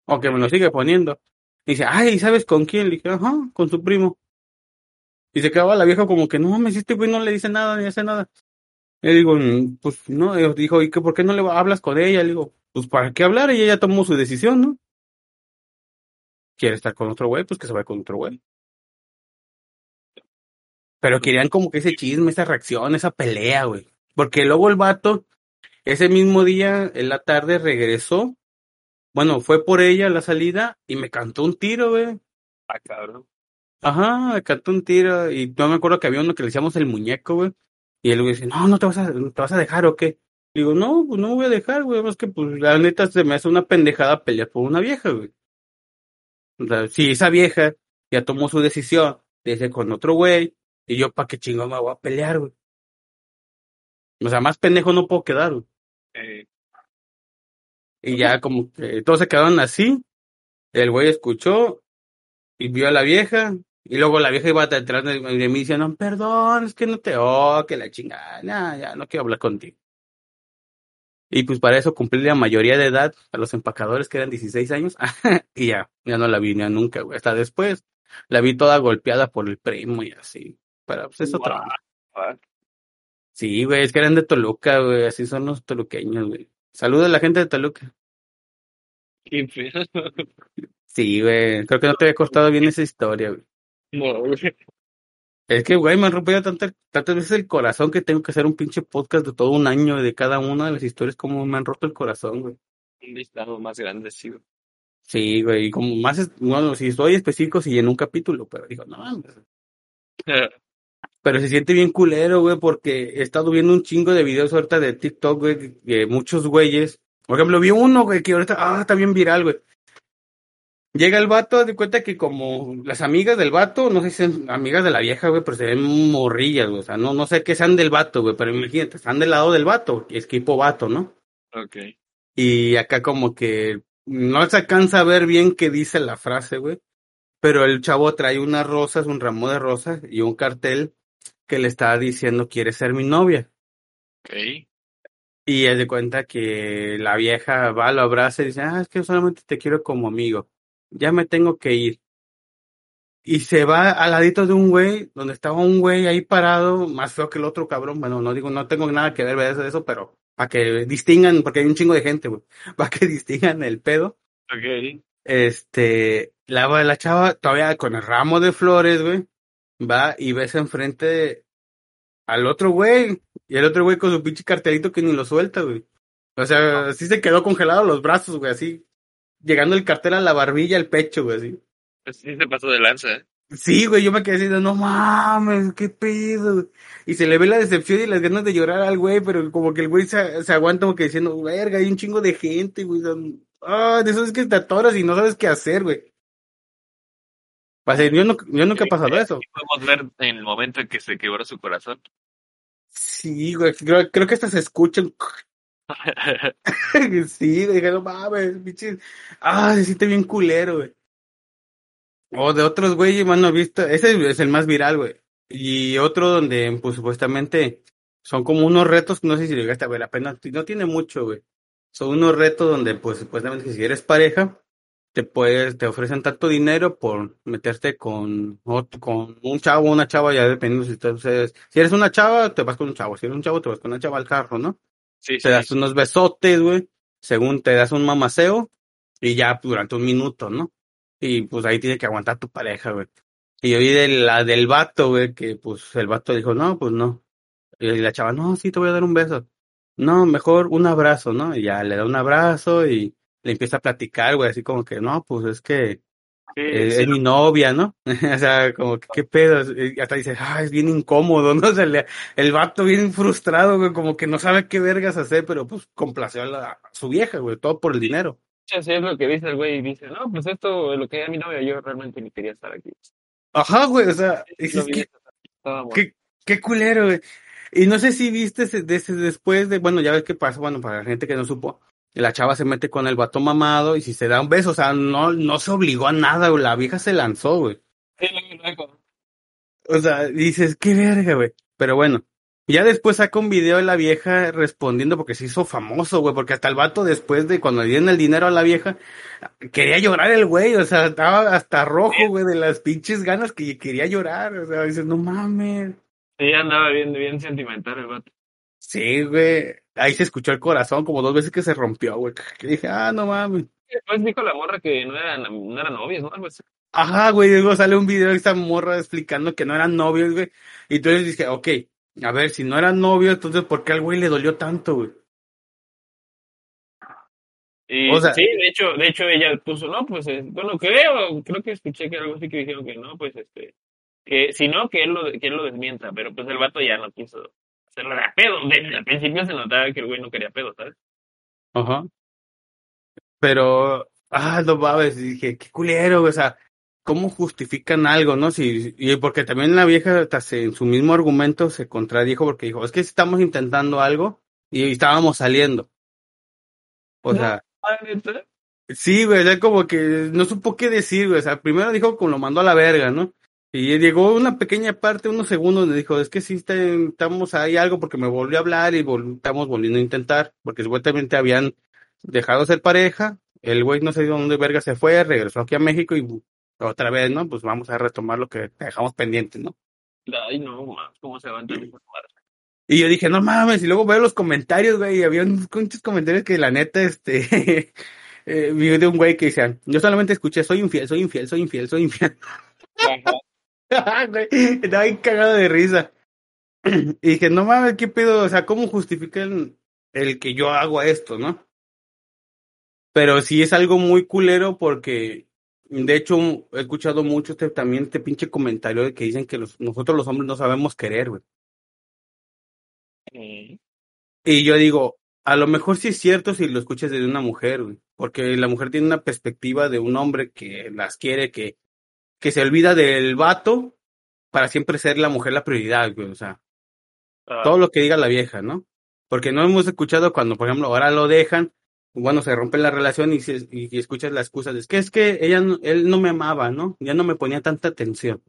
O que me lo sigue poniendo. Y dice, ay, ¿sabes con quién? Le dije, ajá, con su primo. Y se quedaba la vieja como que, no mames, este güey no le dice nada, ni hace nada. Y le digo, "Mm, pues no, dijo, ¿y qué, por qué no le hablas con ella? Le digo, pues para qué hablar, ella ya tomó su decisión, ¿no? Quiere estar con otro güey, pues que se vaya con otro güey. Pero querían como que ese chisme, esa reacción, esa pelea, güey. Porque luego el vato, ese mismo día, en la tarde, regresó. Bueno, fue por ella la salida y me cantó un tiro, güey. Ah, cabrón. Ajá, me cantó un tiro y yo me acuerdo que había uno que le decíamos el muñeco, güey. Y él güey dice, no, no te vas a, te vas a dejar o qué. Digo, no, pues no voy a dejar, güey. Es que, pues, la neta se me hace una pendejada pelear por una vieja, güey. O sea, si esa vieja ya tomó su decisión de irse con otro güey, y yo, ¿pa' qué chingón me voy a pelear, güey? O sea, más pendejo no puedo quedar, güey. Eh, Y ya como que todos se quedaron así. El güey escuchó y vio a la vieja. Y luego la vieja iba detrás de, mí diciendo, perdón, es que no te oh, que la chingada, nah, ya no quiero hablar contigo. Y pues para eso cumplí la mayoría de edad a los empacadores que eran 16 años. [LAUGHS] y ya, ya no la vi ni nunca, güey. Hasta después la vi toda golpeada por el primo y así. Pero pues es otra Sí, güey, es que eran de Toluca, güey. Así son los toluqueños, güey. Saludos a la gente de Toluca. qué feo. Sí, güey. Creo que no te había cortado bien esa historia, güey. No, güey. Es que, güey, me han rompido tantas, tantas veces el corazón que tengo que hacer un pinche podcast de todo un año de cada una de las historias, como me han roto el corazón, güey. Un listado más grande, sí. güey. Sí, güey, y como más, es- bueno, si soy específico, sí en un capítulo, pero digo, no, mames. [LAUGHS] pero se siente bien culero, güey, porque he estado viendo un chingo de videos ahorita de TikTok, güey, que muchos güeyes, por ejemplo, vi uno, güey, que ahorita, ah, está bien viral, güey. Llega el vato, de cuenta que como las amigas del vato, no sé si son amigas de la vieja, güey, pero se ven morrillas, güey, o sea, no, no sé qué sean del vato, güey, pero imagínate, están del lado del vato, es tipo vato, ¿no? Ok. Y acá como que no se alcanza a ver bien qué dice la frase, güey. Pero el chavo trae unas rosas, un ramo de rosas y un cartel que le está diciendo quiere ser mi novia. Ok. Y él de cuenta que la vieja va, lo abraza y dice, ah, es que solamente te quiero como amigo. Ya me tengo que ir. Y se va al ladito de un güey, donde estaba un güey ahí parado, más feo que el otro cabrón. Bueno, no digo, no tengo nada que ver de eso, pero para que distingan, porque hay un chingo de gente, güey, [LAUGHS] para que distingan el pedo. Ok. Este, la, la chava todavía con el ramo de flores, güey. va y ves enfrente al otro güey, y el otro güey con su pinche cartelito que ni lo suelta, güey. O sea, así se quedó congelado los brazos, güey, así, llegando el cartel a la barbilla, al pecho, güey, así. Pues sí se pasó de lanza, ¿eh? Sí, güey, yo me quedé diciendo, no mames, qué pedo. Y se le ve la decepción y las ganas de llorar al güey, pero como que el güey se, se aguanta como que diciendo, verga, hay un chingo de gente, güey. Ah, de eso es que te atoras y no sabes qué hacer, güey. Yo, no, yo nunca he pasado eso. Podemos ver en el momento en que se quebró su corazón. Sí, güey, creo, creo que hasta se escuchan. [LAUGHS] sí, güey, dije, no mames, pinche. Ah, se siente bien culero, güey. O de otros güeyes, mano, he visto. Ese es el más viral, güey. Y otro donde, pues supuestamente, son como unos retos, no sé si llegaste a ver, apenas, no tiene mucho, güey. Son unos retos donde, pues supuestamente, si eres pareja, te puedes, te ofrecen tanto dinero por meterte con, con un chavo o una chava, ya dependiendo si entonces, si eres una chava, te vas con un chavo, si eres un chavo, te vas con una chava al carro, ¿no? Sí, sí. te das unos besotes, güey, según te das un mamaceo, y ya durante un minuto, ¿no? Y pues ahí tiene que aguantar tu pareja, güey. Y yo vi de la del vato, güey, que pues el vato dijo, no, pues no. Y la chava, no, sí, te voy a dar un beso. No, mejor un abrazo, ¿no? Y ya le da un abrazo y le empieza a platicar, güey, así como que, no, pues es que Sí, eh, sí, es mi novia, ¿no? [LAUGHS] o sea, como que qué pedo, y hasta dice, ah, es bien incómodo, ¿no? [LAUGHS] O sea, le- el vato bien frustrado, güey, como que no sabe qué vergas hacer, pero pues complació a, la- a su vieja, güey, todo por el dinero. Así es lo que dice el güey y dice, no, pues esto es lo que es mi novia, yo realmente ni quería estar aquí. Ajá, güey, o sea, dices, qué, qué, qué culero, güey. Y no sé si viste ese- de ese después de, bueno, ya ves qué pasa, bueno, para la gente que no supo, la chava se mete con el vato mamado y si se da un beso, o sea, no, no se obligó a nada, güey, la vieja se lanzó, güey. O sea, dices, qué verga, güey. Pero bueno, ya después saca un video de la vieja respondiendo porque se hizo famoso, güey, porque hasta el vato después de cuando le dieron el dinero a la vieja, quería llorar el güey, o sea, estaba hasta rojo, güey, de las pinches ganas que quería llorar, o sea, dices, no mames. Sí, andaba bien, bien sentimental el vato. Sí, güey, ahí se escuchó el corazón como dos veces que se rompió, güey, que dije, ah, no mames. Después dijo la morra que no eran, no eran novios, ¿no? Algo así. Ajá, güey, luego sale un video de esta morra explicando que no eran novios, güey, y entonces dije, ok, a ver, si no eran novios, entonces, ¿por qué al güey le dolió tanto, güey? Y O sea- sí, de hecho, de hecho ella puso, no, pues, eh, bueno, creo, creo que escuché que algo así que dijeron que no, pues, este, que si no, que él lo, que él lo desmienta, pero pues el vato ya no quiso hacerlo de a pedo. Desde el principio se notaba que el güey no quería pedo, ¿sabes? Ajá. Pero, ah, no mames, dije, qué culero, güey, o sea, ¿cómo justifican algo, no? Si, y porque también la vieja, hasta se- en su mismo argumento, se contradijo porque dijo, es que estamos intentando algo y estábamos saliendo. O No. sea, sí, güey, ya como que no supo qué decir, güey, o sea, primero dijo como lo mandó a la verga, ¿no? Y llegó una pequeña parte, unos segundos, donde dijo, es que sí estamos ahí algo porque me volvió a hablar y vol- estamos volviendo a intentar, porque supuestamente habían dejado ser pareja, el güey no sé dónde verga se fue, regresó aquí a México y otra vez, ¿no? Pues vamos a retomar lo que dejamos pendiente, ¿no? Ay, no, ¿cómo se aguanta mi madre? Y yo dije, no mames, y luego veo los comentarios, güey, y había unos muchos comentarios que la neta, este, [LAUGHS] eh, vi de un güey que decían, yo solamente escuché, soy infiel, soy infiel, soy infiel, soy infiel. Ajá. [LAUGHS] Estaba bien cagado de risa. [CLEARS THROAT] Y dije, no mames, qué pedo, o sea, ¿cómo justifican el que yo hago esto, no? Pero sí es algo muy culero porque, de hecho, he escuchado mucho este, también este pinche comentario de que dicen que los, nosotros los hombres no sabemos querer, güey. Y yo digo, a lo mejor sí es cierto si lo escuchas de una mujer, güey, porque la mujer tiene una perspectiva de un hombre que las quiere, que, que se olvida del vato para siempre ser la mujer la prioridad, güey, o sea, Ah, todo lo que diga la vieja, ¿no? Porque no hemos escuchado cuando, por ejemplo, ahora lo dejan, bueno, se rompe la relación y, se- y, y escuchas la excusa de es que es que ella, no- él no me amaba, ¿no? Ya no me ponía tanta atención.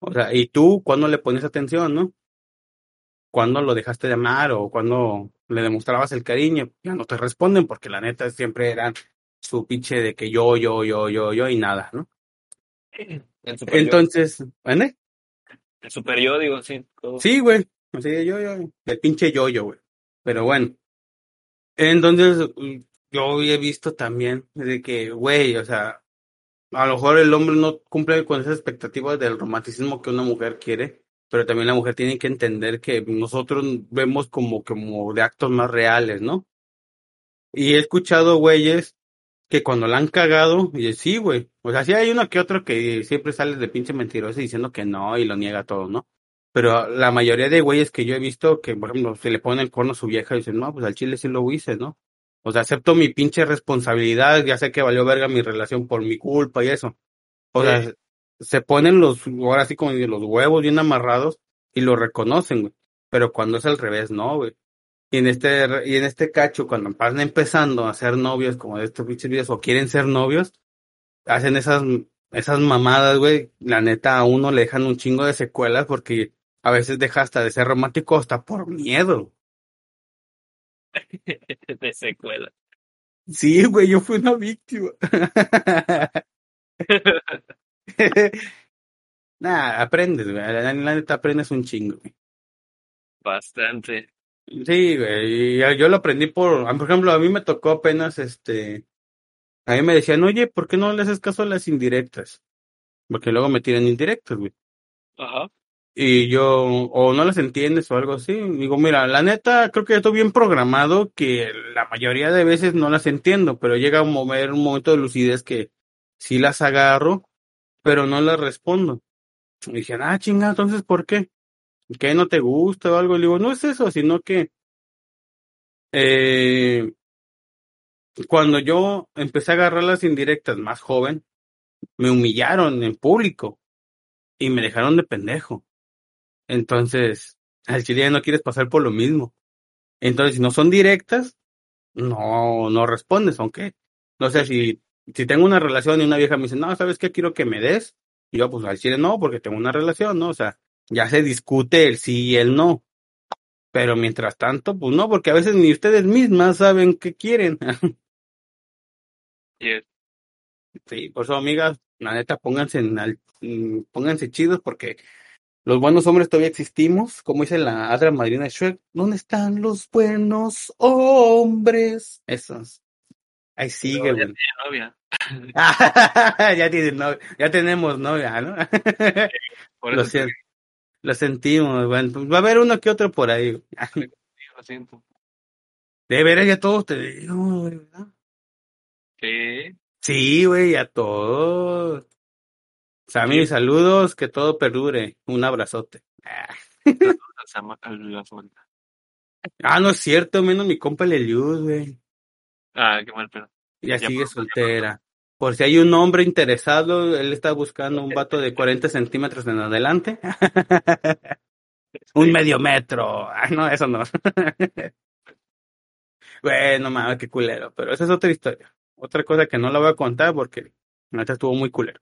O sea, ¿y tú cuándo le pones atención, no? ¿Cuándo lo dejaste de amar o cuándo le demostrabas el cariño? Ya no te responden porque la neta siempre eran su pinche de que yo, yo, yo, yo, yo y nada, ¿no? El super yo. Entonces, ¿vale? El super yo, digo, sí. todo. Sí, güey. De yo, yo, el pinche yo-yo, güey. Pero bueno. Entonces, yo he visto también de que, güey, o sea, a lo mejor el hombre no cumple con esas expectativas del romanticismo que una mujer quiere, pero también la mujer tiene que entender que nosotros vemos como, como de actos más reales, ¿no? Y he escuchado güeyes que cuando la han cagado, y sí, güey, o sea, sí hay uno que otro que siempre sale de pinche mentiroso diciendo que no y lo niega todo, ¿no? Pero la mayoría de güeyes que yo he visto que, por ejemplo, se le pone el corno a su vieja y dicen, no, pues al chile sí lo hice, ¿no? O sea, acepto mi pinche responsabilidad, ya sé que valió verga mi relación por mi culpa y eso. O sea, se ponen los, ahora sí como los huevos bien amarrados y lo reconocen, güey. Pero cuando es al revés, no, güey. Y en este, y en este cacho, cuando van empezando a ser novios, como de estos pinches videos, o quieren ser novios, hacen esas, esas mamadas, güey. La neta, a uno le dejan un chingo de secuelas porque a veces deja hasta de ser romántico hasta por miedo. [LAUGHS] de secuela. Sí, güey, yo fui una víctima. [LAUGHS] nah, aprendes, güey. La, neta aprendes un chingo, güey. Bastante. Sí, güey. yo lo aprendí por, por ejemplo, a mí me tocó apenas, este, a mí me decían, oye, ¿por qué no le haces caso a las indirectas? Porque luego me tiran indirectas, güey. Ajá. Y yo, o no las entiendes o algo así. Digo, mira, la neta, creo que ya estoy bien programado que la mayoría de veces no las entiendo, pero llega a mover un momento de lucidez que sí las agarro, pero no las respondo. Y dije, ah, chinga, entonces, ¿por qué? ¿Qué no te gusta o algo? Le digo, no es eso, sino que eh, cuando yo empecé a agarrar las indirectas más joven, me humillaron en público y me dejaron de pendejo. Entonces, al chile ya no quieres pasar por lo mismo. Entonces, si no son directas, no, no respondes, aunque, no sé, si, si tengo una relación y una vieja me dice, no, ¿sabes qué? Quiero que me des. Y yo, pues al chile no, porque tengo una relación, ¿no? O sea, ya se discute el sí y el no. Pero mientras tanto, pues no, porque a veces ni ustedes mismas saben qué quieren. [LAUGHS] Yes. Sí, por eso, amigas, la neta, pónganse, en al- mm, pónganse chidos porque los buenos hombres todavía existimos. Como dice la adra madrina de Shrek, ¿dónde están los buenos hombres? Esos. Ahí sigue, ya tiene novia. [LAUGHS] ya, tienen novia, ya tenemos novia, ¿no? Por [LAUGHS] lo, eso te sien- lo sentimos, bueno, pues va a haber uno que otro por ahí. lo siento. De veras, ya todos te digo, ¿verdad? Sí. Sí, güey, a todos. Sammy, Sí. saludos, que todo perdure. Un abrazote. Ah. [LAUGHS] Ah, no es cierto, menos mi compa el Eliud, güey. Ah, qué mal pedo. Ya Ya sigue soltera. Por si hay un hombre interesado, él está buscando un vato de [LAUGHS] 40 centímetros en adelante. [LAUGHS] un medio metro. Ah, no, eso no. bueno, mames, qué culero. Pero esa es otra historia. Otra cosa que no la voy a contar porque neta estuvo muy culero.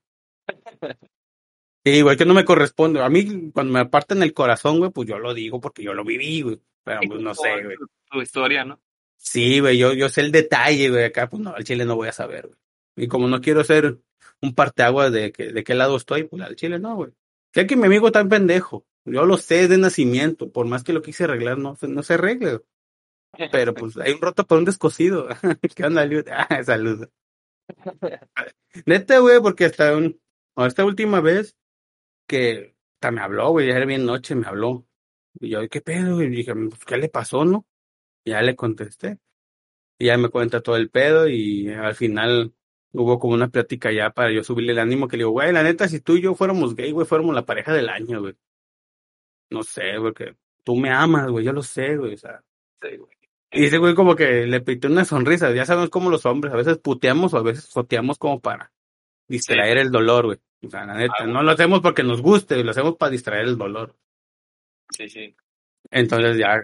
Sí, igual que no me corresponde. A mí, cuando me apartan el corazón, güey, pues yo lo digo porque yo lo viví, güey. Pero pues no sé, güey. Tu, historia, ¿no? Sí, güey, yo, yo sé el detalle, güey, acá, pues no, al chile no voy a saber, güey. Y como no quiero ser un parteaguas de, que, de qué lado estoy, pues al chile no, güey. Sé que mi amigo está en pendejo. Yo lo sé de nacimiento, por más que lo quise arreglar, no, se- no se arregle. Pero pues hay un roto por un descosido. [LAUGHS] ¿Qué onda, Liud? Ah, saludos. Neta, güey, porque hasta un, o esta última vez que hasta me habló, güey, ya era bien noche, me habló. Y yo, ¿qué pedo? Y dije, pues, ¿qué le pasó, no? Y ya le contesté. Y ya me cuenta todo el pedo y al final hubo como una plática ya para yo subirle el ánimo que le digo, güey, la neta, si tú y yo fuéramos gay, güey, fuéramos la pareja del año, güey. No sé, porque tú me amas, güey, yo lo sé, güey, o sea. Sí, güey. Y ese güey como que le pintó una sonrisa, ya sabemos cómo los hombres, a veces puteamos o a veces soteamos como para distraer el dolor, güey. O sea, la neta, Ah, no lo hacemos porque nos guste, lo hacemos para distraer el dolor. Sí, sí. Entonces ya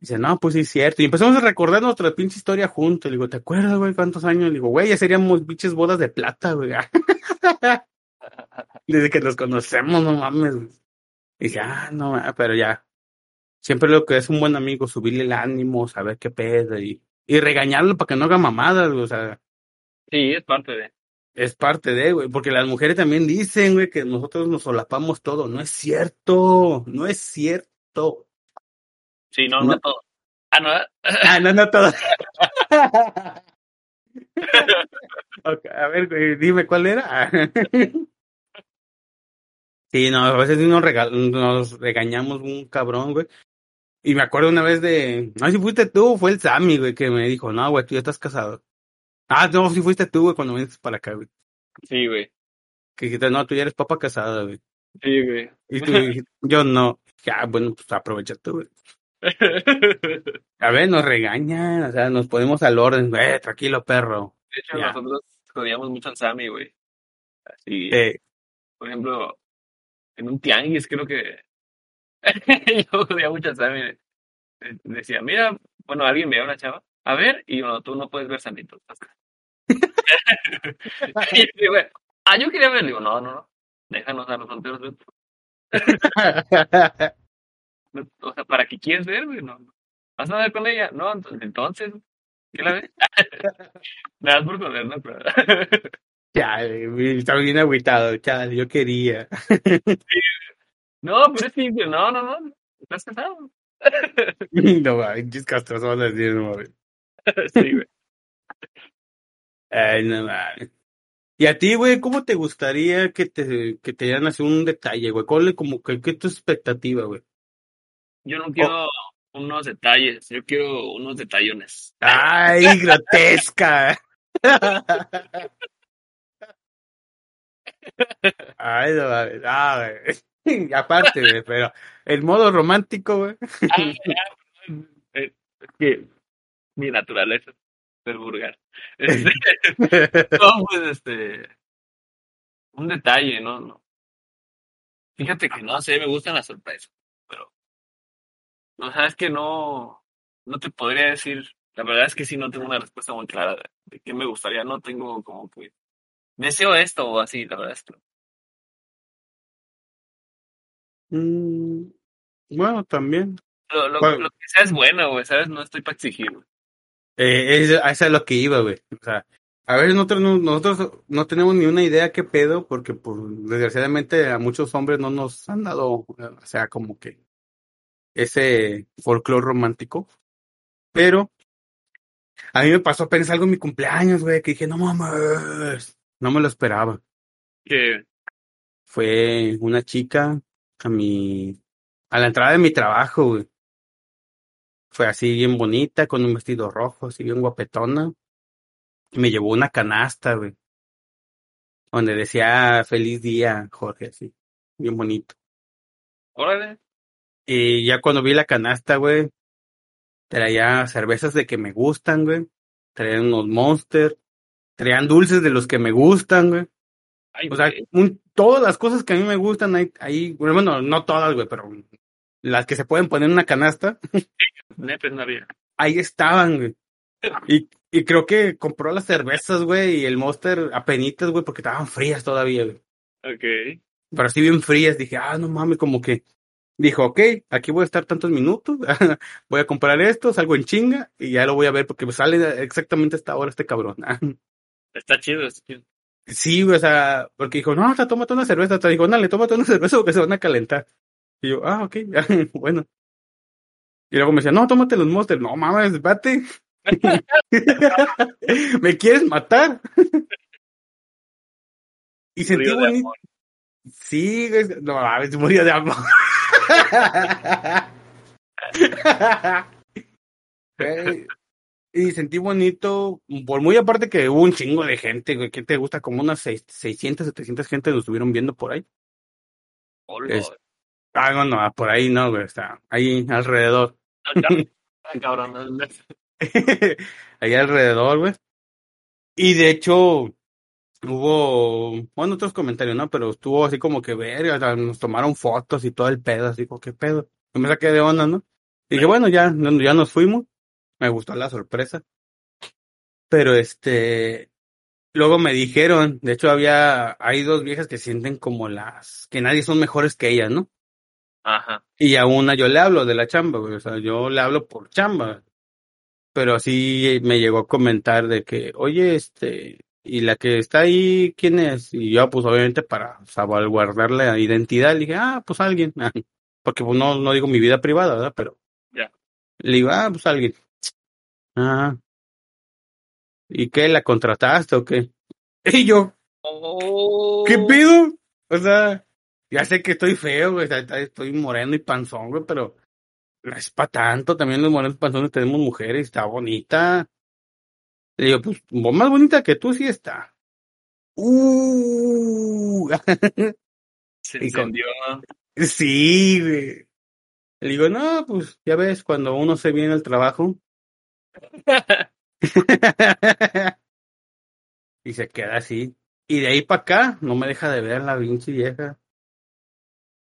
dice, no, pues sí es cierto. Y empezamos a recordar nuestra pinche historia juntos. Le digo, ¿te acuerdas, güey, cuántos años? Le digo, güey, ya seríamos pinches bodas de plata, güey. [LAUGHS] Desde que nos conocemos, no mames. Y dice, ah, no, pero ya. Siempre lo que es un buen amigo, subirle el ánimo, saber qué pedo y, y regañarlo para que no haga mamadas, güey. O sea, Sí, es parte de. es parte de, güey. Porque las mujeres también dicen, güey, que nosotros nos solapamos todo. No es cierto, no es cierto. Sí, no, No. no todo. Ah, no. Ah, no, no todo. [LAUGHS] A ver, güey, dime cuál era. [LAUGHS] Sí, no, a veces nos, rega- nos regañamos un cabrón, güey. Y me acuerdo una vez de, no, si fuiste tú, fue el Sammy, güey, que me dijo, no, güey, tú ya estás casado. Ah, no, si fuiste tú, güey, cuando viniste para acá, güey. Sí, güey. Que dijiste, no, tú ya eres papa casada, güey. Sí, güey. Y tú dijiste, yo no. Ya, bueno, pues aprovecha tú, güey. [LAUGHS] A ver, nos regañan, o sea, nos ponemos al orden, eh, tranquilo, perro. De hecho, Ya. nosotros jodíamos mucho al Sammy, güey. Así, Eh, por ejemplo, en un tianguis creo que [LAUGHS] yo jodía mucho al Sammy. Eh, Decía, mira, bueno, alguien veía a una chava, a ver, y yo, tú no puedes ver Samito. [LAUGHS] [LAUGHS] y yo digo, ah, yo quería ver, digo, no, no, no, déjanos a los solteros ver. O sea, ¿para qué quieres ver, güey? No. ¿Vas a ver con ella? No, entonces, ¿qué la ves? Nada más por joder, ¿no? Pero- Chale, güey, estaba bien agüitado, chale, yo quería. No, pero es que, no, no, no, estás casado. [LAUGHS] No, mames, castroso van a decir, no, mames. [LAUGHS] sí, güey. Ay, no mames. Y a ti, güey, ¿cómo te gustaría que te, que te dieran así un detalle, güey? ¿Cuál es como que, qué es tu expectativa, güey? Yo no quiero unos detalles, yo quiero unos detallones. ¡Ay, [LAUGHS] grotesca! Ay, no mames. Ah, güey. [LAUGHS] Aparte, güey, pero el modo romántico, güey. [LAUGHS] Ah, ya, eh, es que mi naturaleza es vulgar. Este, [LAUGHS] no, pues, este, un detalle, ¿no? no. Fíjate que no sé, me gustan las sorpresas, pero, no sabes que no, no te podría decir, la verdad es que sí no tengo una respuesta muy clara de, de qué me gustaría, no tengo como que, deseo esto o así, la verdad es que no. Mm, bueno, también. Lo, lo, que sea es bueno, güey, ¿sabes? No estoy para exigir, güey. Eh, es, eso es lo que iba, güey. O sea, a veces nosotros no, nosotros no tenemos ni una idea qué pedo, porque pues, desgraciadamente a muchos hombres no nos han dado, o sea, como que ese folclore romántico. Pero a mí me pasó apenas algo en mi cumpleaños, güey, que dije, no mames, no me lo esperaba. Que, Fue una chica a mi, a la entrada de mi trabajo, güey. Fue así bien bonita, con un vestido rojo, así bien guapetona. Y me llevó una canasta, güey. Donde decía feliz día, Jorge, así. Bien bonito. órale, Y ya cuando vi la canasta, güey, traía cervezas de que me gustan, güey. Traían unos Monster. Traían dulces de los que me gustan, güey. Ay, O sea, un- todas las cosas que a mí me gustan ahí, ahí, bueno, no todas, güey, pero las que se pueden poner en una canasta, [LAUGHS] ahí estaban, güey. Y, y creo que compró las cervezas, güey, y el Monster apenitas, güey, porque estaban frías todavía, güey. Ok. Pero así bien frías, dije, ah, no mames, como que dijo, ok, aquí voy a estar tantos minutos, [LAUGHS] voy a comprar esto, salgo en chinga, y ya lo voy a ver, porque sale exactamente a esta hora este cabrón. [LAUGHS] Está chido, está chido. Sí, o sea, porque dijo, no, hasta tómate una cerveza. Te dijo, dale, tómate una [LAUGHS] cerveza porque se van a calentar. Y yo, ah, ok, [LAUGHS] bueno. Y luego me decía, no, tómate los monsters. No, mames, vate. [LAUGHS] ¿Me quieres matar? y sentí bonito. Sí, no, mames, murió de amor. Y sentí bonito, por muy aparte que hubo un chingo de gente, güey, que te gusta? Como unas seis- 600, 700 gente nos estuvieron viendo por ahí. Es- Ah, no, no, por ahí no, güey, está ahí alrededor. Ah, [LAUGHS] cabrón, no. [LAUGHS] ahí alrededor, güey. Y de hecho, hubo, bueno, otros comentarios, ¿no? Pero estuvo así como que, verga, o sea, nos tomaron fotos y todo el pedo, así como, ¿qué pedo? Yo me saqué de onda, ¿no? Y dije, bueno, ya, ya nos fuimos. Me gustó la sorpresa. Pero este, luego me dijeron, de hecho había, hay dos viejas que sienten como las, que nadie son mejores que ellas, ¿no? Ajá. Y a una yo le hablo de la chamba, güey, o sea, yo le hablo por chamba. Pero así me llegó a comentar de que, oye, este, y la que está ahí, ¿quién es? Y yo, pues obviamente para salvaguardar la identidad, le dije, ah, pues alguien. [LAUGHS] Porque pues no, no digo mi vida privada, ¿verdad? Pero Ya. le digo, ah, pues alguien. Ah. ¿y qué? ¿La contrataste o qué? Y yo, Oh. ¿qué pido? O sea, ya sé que estoy feo, güey, estoy moreno y panzón, güey, pero no es para tanto, también los morenos panzones tenemos mujeres, está bonita. Le digo, pues, vos más bonita que tú sí está. Uh, [LAUGHS] Se Y con- encendió. sí, güey. Le digo, no, pues, ya ves, cuando uno se viene al trabajo, [LAUGHS] y se queda así. Y de ahí para acá, no me deja de ver la pinche vieja.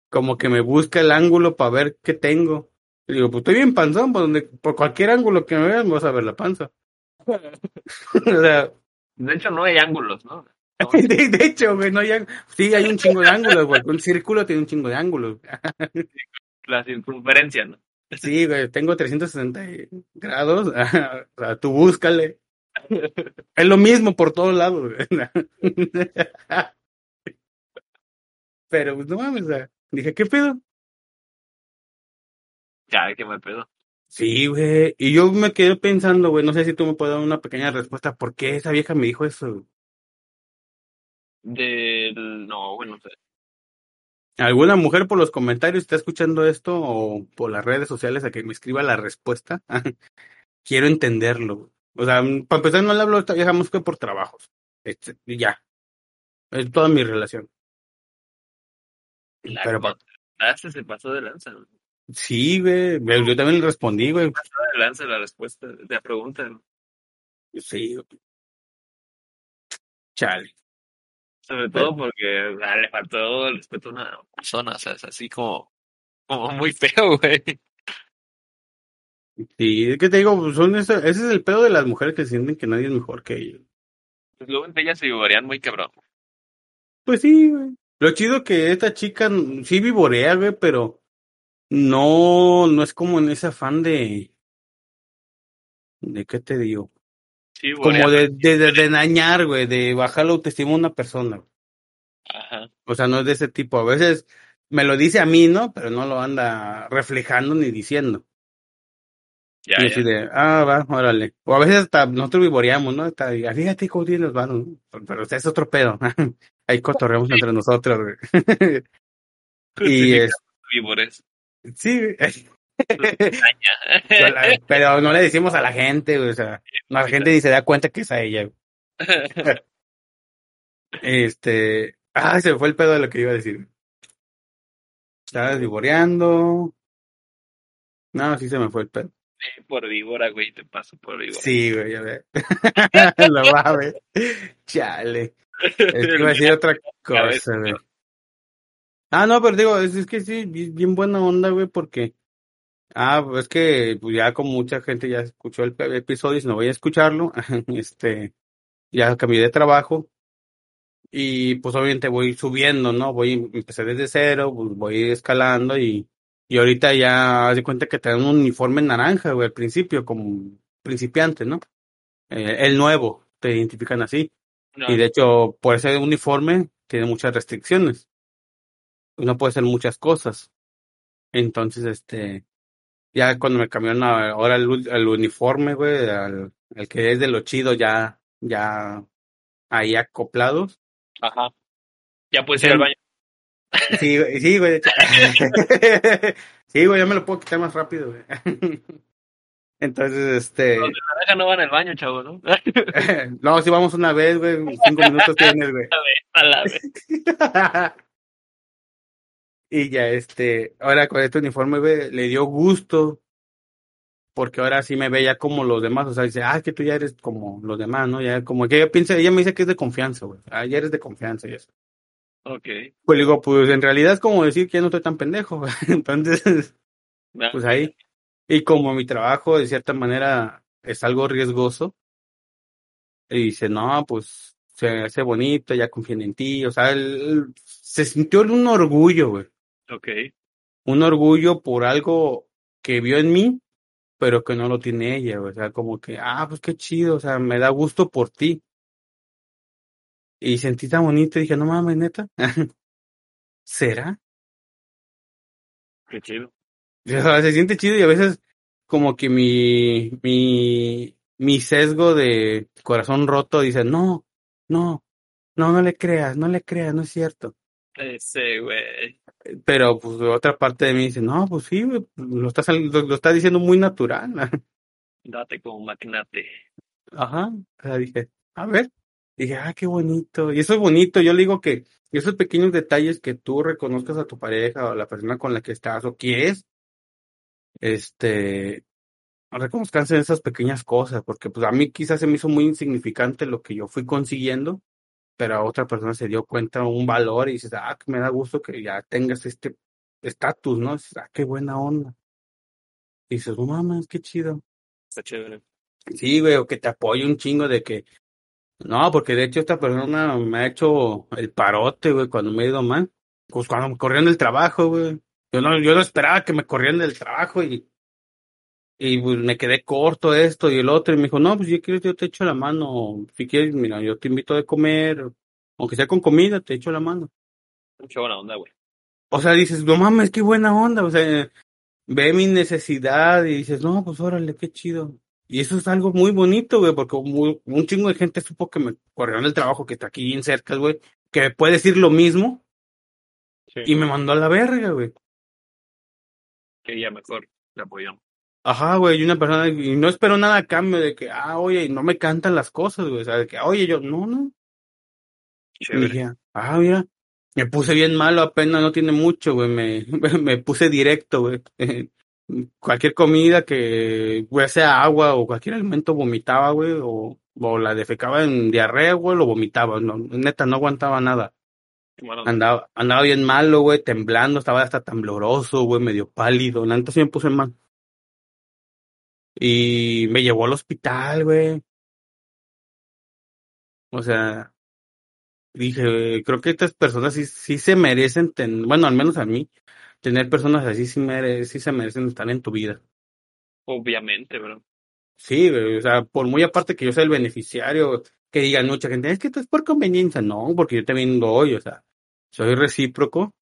Como que me busca el ángulo para ver qué tengo. Digo, pues estoy bien panzón, por, donde, por cualquier ángulo que me veas, me vas a ver la panza. [LAUGHS] De hecho, no hay ángulos, ¿no? [LAUGHS] de, de hecho, güey, no hay, sí hay un chingo de ángulos, güey. Un círculo tiene un chingo de ángulos. La circunferencia, ¿no? Sí, güey, tengo 360 grados. [LAUGHS] o sea, tú búscale. Es lo mismo por todos lados. güey. [LAUGHS] Pero, pues, no mames, o sea, dije, ¿qué pedo? Ya, qué mal pedo. Sí, güey. Y yo me quedé pensando, güey, no sé si tú me puedes dar una pequeña respuesta. ¿Por qué esa vieja me dijo eso? Del. No, bueno, no sé. ¿Alguna mujer por los comentarios está escuchando esto o por las redes sociales a que me escriba la respuesta? [LAUGHS] Quiero entenderlo. O sea, para empezar, no le hablo a esta vieja que por trabajos. Este, ya. Es toda mi relación. La Pero pa- se pasó de lanza, ¿no? Sí, güey. Yo también le respondí, güey. Pasó de lanza la respuesta, de la pregunta, ¿no? Sí. Chale. Sobre todo porque ah, le faltó el respeto a una persona, o sea, es así como, como muy feo, [LAUGHS] güey. Sí, es que te digo, pues, son ese, ese es el pedo de las mujeres que sienten que nadie es mejor que ellos. Pues luego entre ellas se vivorean muy cabrón. Pues sí, güey. Lo chido que esta chica sí vivorea, güey, pero no, no es como en ese afán de, ¿de qué te digo? Sí, Como de, de, de, de dañar, güey, de bajar la autoestima a una persona. Ajá. O sea, no es de ese tipo. A veces me lo dice a mí, ¿no? Pero no lo anda reflejando ni diciendo. Ya, y ya. así de, ah, va, órale. O a veces hasta nosotros vivoreamos, ¿no? Hasta, "Ah, fíjate cómo tienes los vanos, ¿no? Pero, pero es otro pedo. [LAUGHS] Ahí cotorreamos entre nosotros, güey. [LAUGHS] y es, Vívores. sí, [LAUGHS] pero no le decimos a la gente, o sea, la gente ni se da cuenta que es a ella. Este, ah, se me fue el pedo de lo que iba a decir. Estabas vivoreando. No, sí se me fue el pedo. Sí, por víbora, güey, te paso por víbora. Sí, güey, ya ve. [LAUGHS] Lo va a ver. Chale. Es que iba a decir otra cosa, güey. Ah, no, pero digo, es, es que sí, bien buena onda, güey, porque. Ah, pues es que pues ya como mucha gente ya escuchó el episodio si no voy a escucharlo, [LAUGHS] este, ya cambié de trabajo y pues obviamente voy subiendo, ¿no? Voy, empecé desde cero, pues voy escalando y, y ahorita ya haz de cuenta que te dan un uniforme naranja, güey, al principio, como principiante, ¿no? Eh, el nuevo, te identifican así. No, Y de hecho, por ese uniforme tiene muchas restricciones. No puede hacer muchas cosas. Entonces, este, ya cuando me cambiaron ahora el, al uniforme, güey, al, el que es de lo chido, ya, ya ahí acoplados. Ajá. Ya puedes ir al baño. Sí, güey, sí, güey. [LAUGHS] Sí, güey, ya me lo puedo quitar más rápido, güey. [LAUGHS] Entonces, este, Los de naranja no van al baño, chavo, ¿no? [LAUGHS] no, si vamos una vez, güey, cinco minutos tienes, güey. A la vez. Y ya este, ahora con este uniforme, güey, le dio gusto, porque ahora sí me ve ya como los demás, o sea, dice, ah, que tú ya eres como los demás, ¿no? Ya como que ella piensa, ella me dice que es de confianza, güey, ah, ya eres de confianza y eso. Ok. Pues digo, pues en realidad es como decir que ya no estoy tan pendejo, güey. [LAUGHS] entonces, Ya. pues ahí. Y como mi trabajo de cierta manera es algo riesgoso, y dice, no, pues se hace bonito, ya confían en ti, o sea, él, él se sintió un orgullo, güey. Ok. un orgullo por algo que vio en mí, pero que no lo tiene ella, o sea, como que, ah, pues qué chido, o sea, me da gusto por ti. Y sentí tan bonito y dije, no mames, neta, [LAUGHS] ¿será? Qué chido. [LAUGHS] O sea, se siente chido y a veces como que mi, mi, mi sesgo de corazón roto dice, no, no, no, no le creas, no le creas, no es cierto. Ese, güey. Pero pues otra parte de mí dice, no, pues sí, güey, lo estás, lo, lo estás diciendo muy natural. [LAUGHS] Date como magnate. Ajá, o sea, dije, a ver, dije, ah, qué bonito. Y eso es bonito, yo le digo que esos pequeños detalles que tú reconozcas a tu pareja o a la persona con la que estás o quieres, este, reconozcanse en esas pequeñas cosas, porque pues a mí quizás se me hizo muy insignificante lo que yo fui consiguiendo, pero a otra persona se dio cuenta un valor y dices, ah, que me da gusto que ya tengas este estatus, ¿no? Dices, ah, qué buena onda. Y dices, no mames, qué chido. Está chévere. Sí, güey, o que te apoye un chingo de que, no, porque de hecho esta persona me ha hecho el parote, güey, cuando me he ido mal. Pues cuando me corrieron del trabajo, güey. Yo no, yo no esperaba que me corrieran del trabajo y, y pues me quedé corto esto y el otro. Y me dijo, no, pues si quieres yo te echo la mano. Si quieres, mira, yo te invito a comer, aunque sea con comida, te echo la mano. Mucha buena onda, güey. O sea, dices, no mames, qué buena onda. O sea, ve mi necesidad y dices, no, pues órale, qué chido. Y eso es algo muy bonito, güey, porque muy- un chingo de gente supo que me corrieron del trabajo, que está aquí bien cerca, güey, que puede decir lo mismo Sí. y me mandó a la verga, güey. Que ya mejor le apoyamos. Ajá, güey, y una persona, y no espero nada a cambio de que, ah, oye, no me cantan las cosas, güey, o sea, de que, oye, yo, no, no. Y Chévere. dije, ah, mira, me puse bien malo, apenas no tiene mucho, güey, me, [LAUGHS] me puse directo, güey. [LAUGHS] Cualquier comida que, güey, sea agua o cualquier alimento vomitaba, güey, o, o la defecaba en diarrea, güey, lo vomitaba, no, neta, no aguantaba nada. Andaba, andaba bien malo, güey, temblando, estaba hasta tembloroso, güey, medio pálido, la neta sí me puse mal. Y me llevó al hospital, güey. O sea, dije, creo que estas personas sí, sí se merecen, ten- bueno, al menos a mí, tener personas así sí, mere- sí se merecen estar en tu vida. Obviamente, bro. Sí, güey, o sea, por muy aparte que yo sea el beneficiario, que digan mucha gente, es que esto es por conveniencia, no, porque yo también doy, o sea, soy recíproco,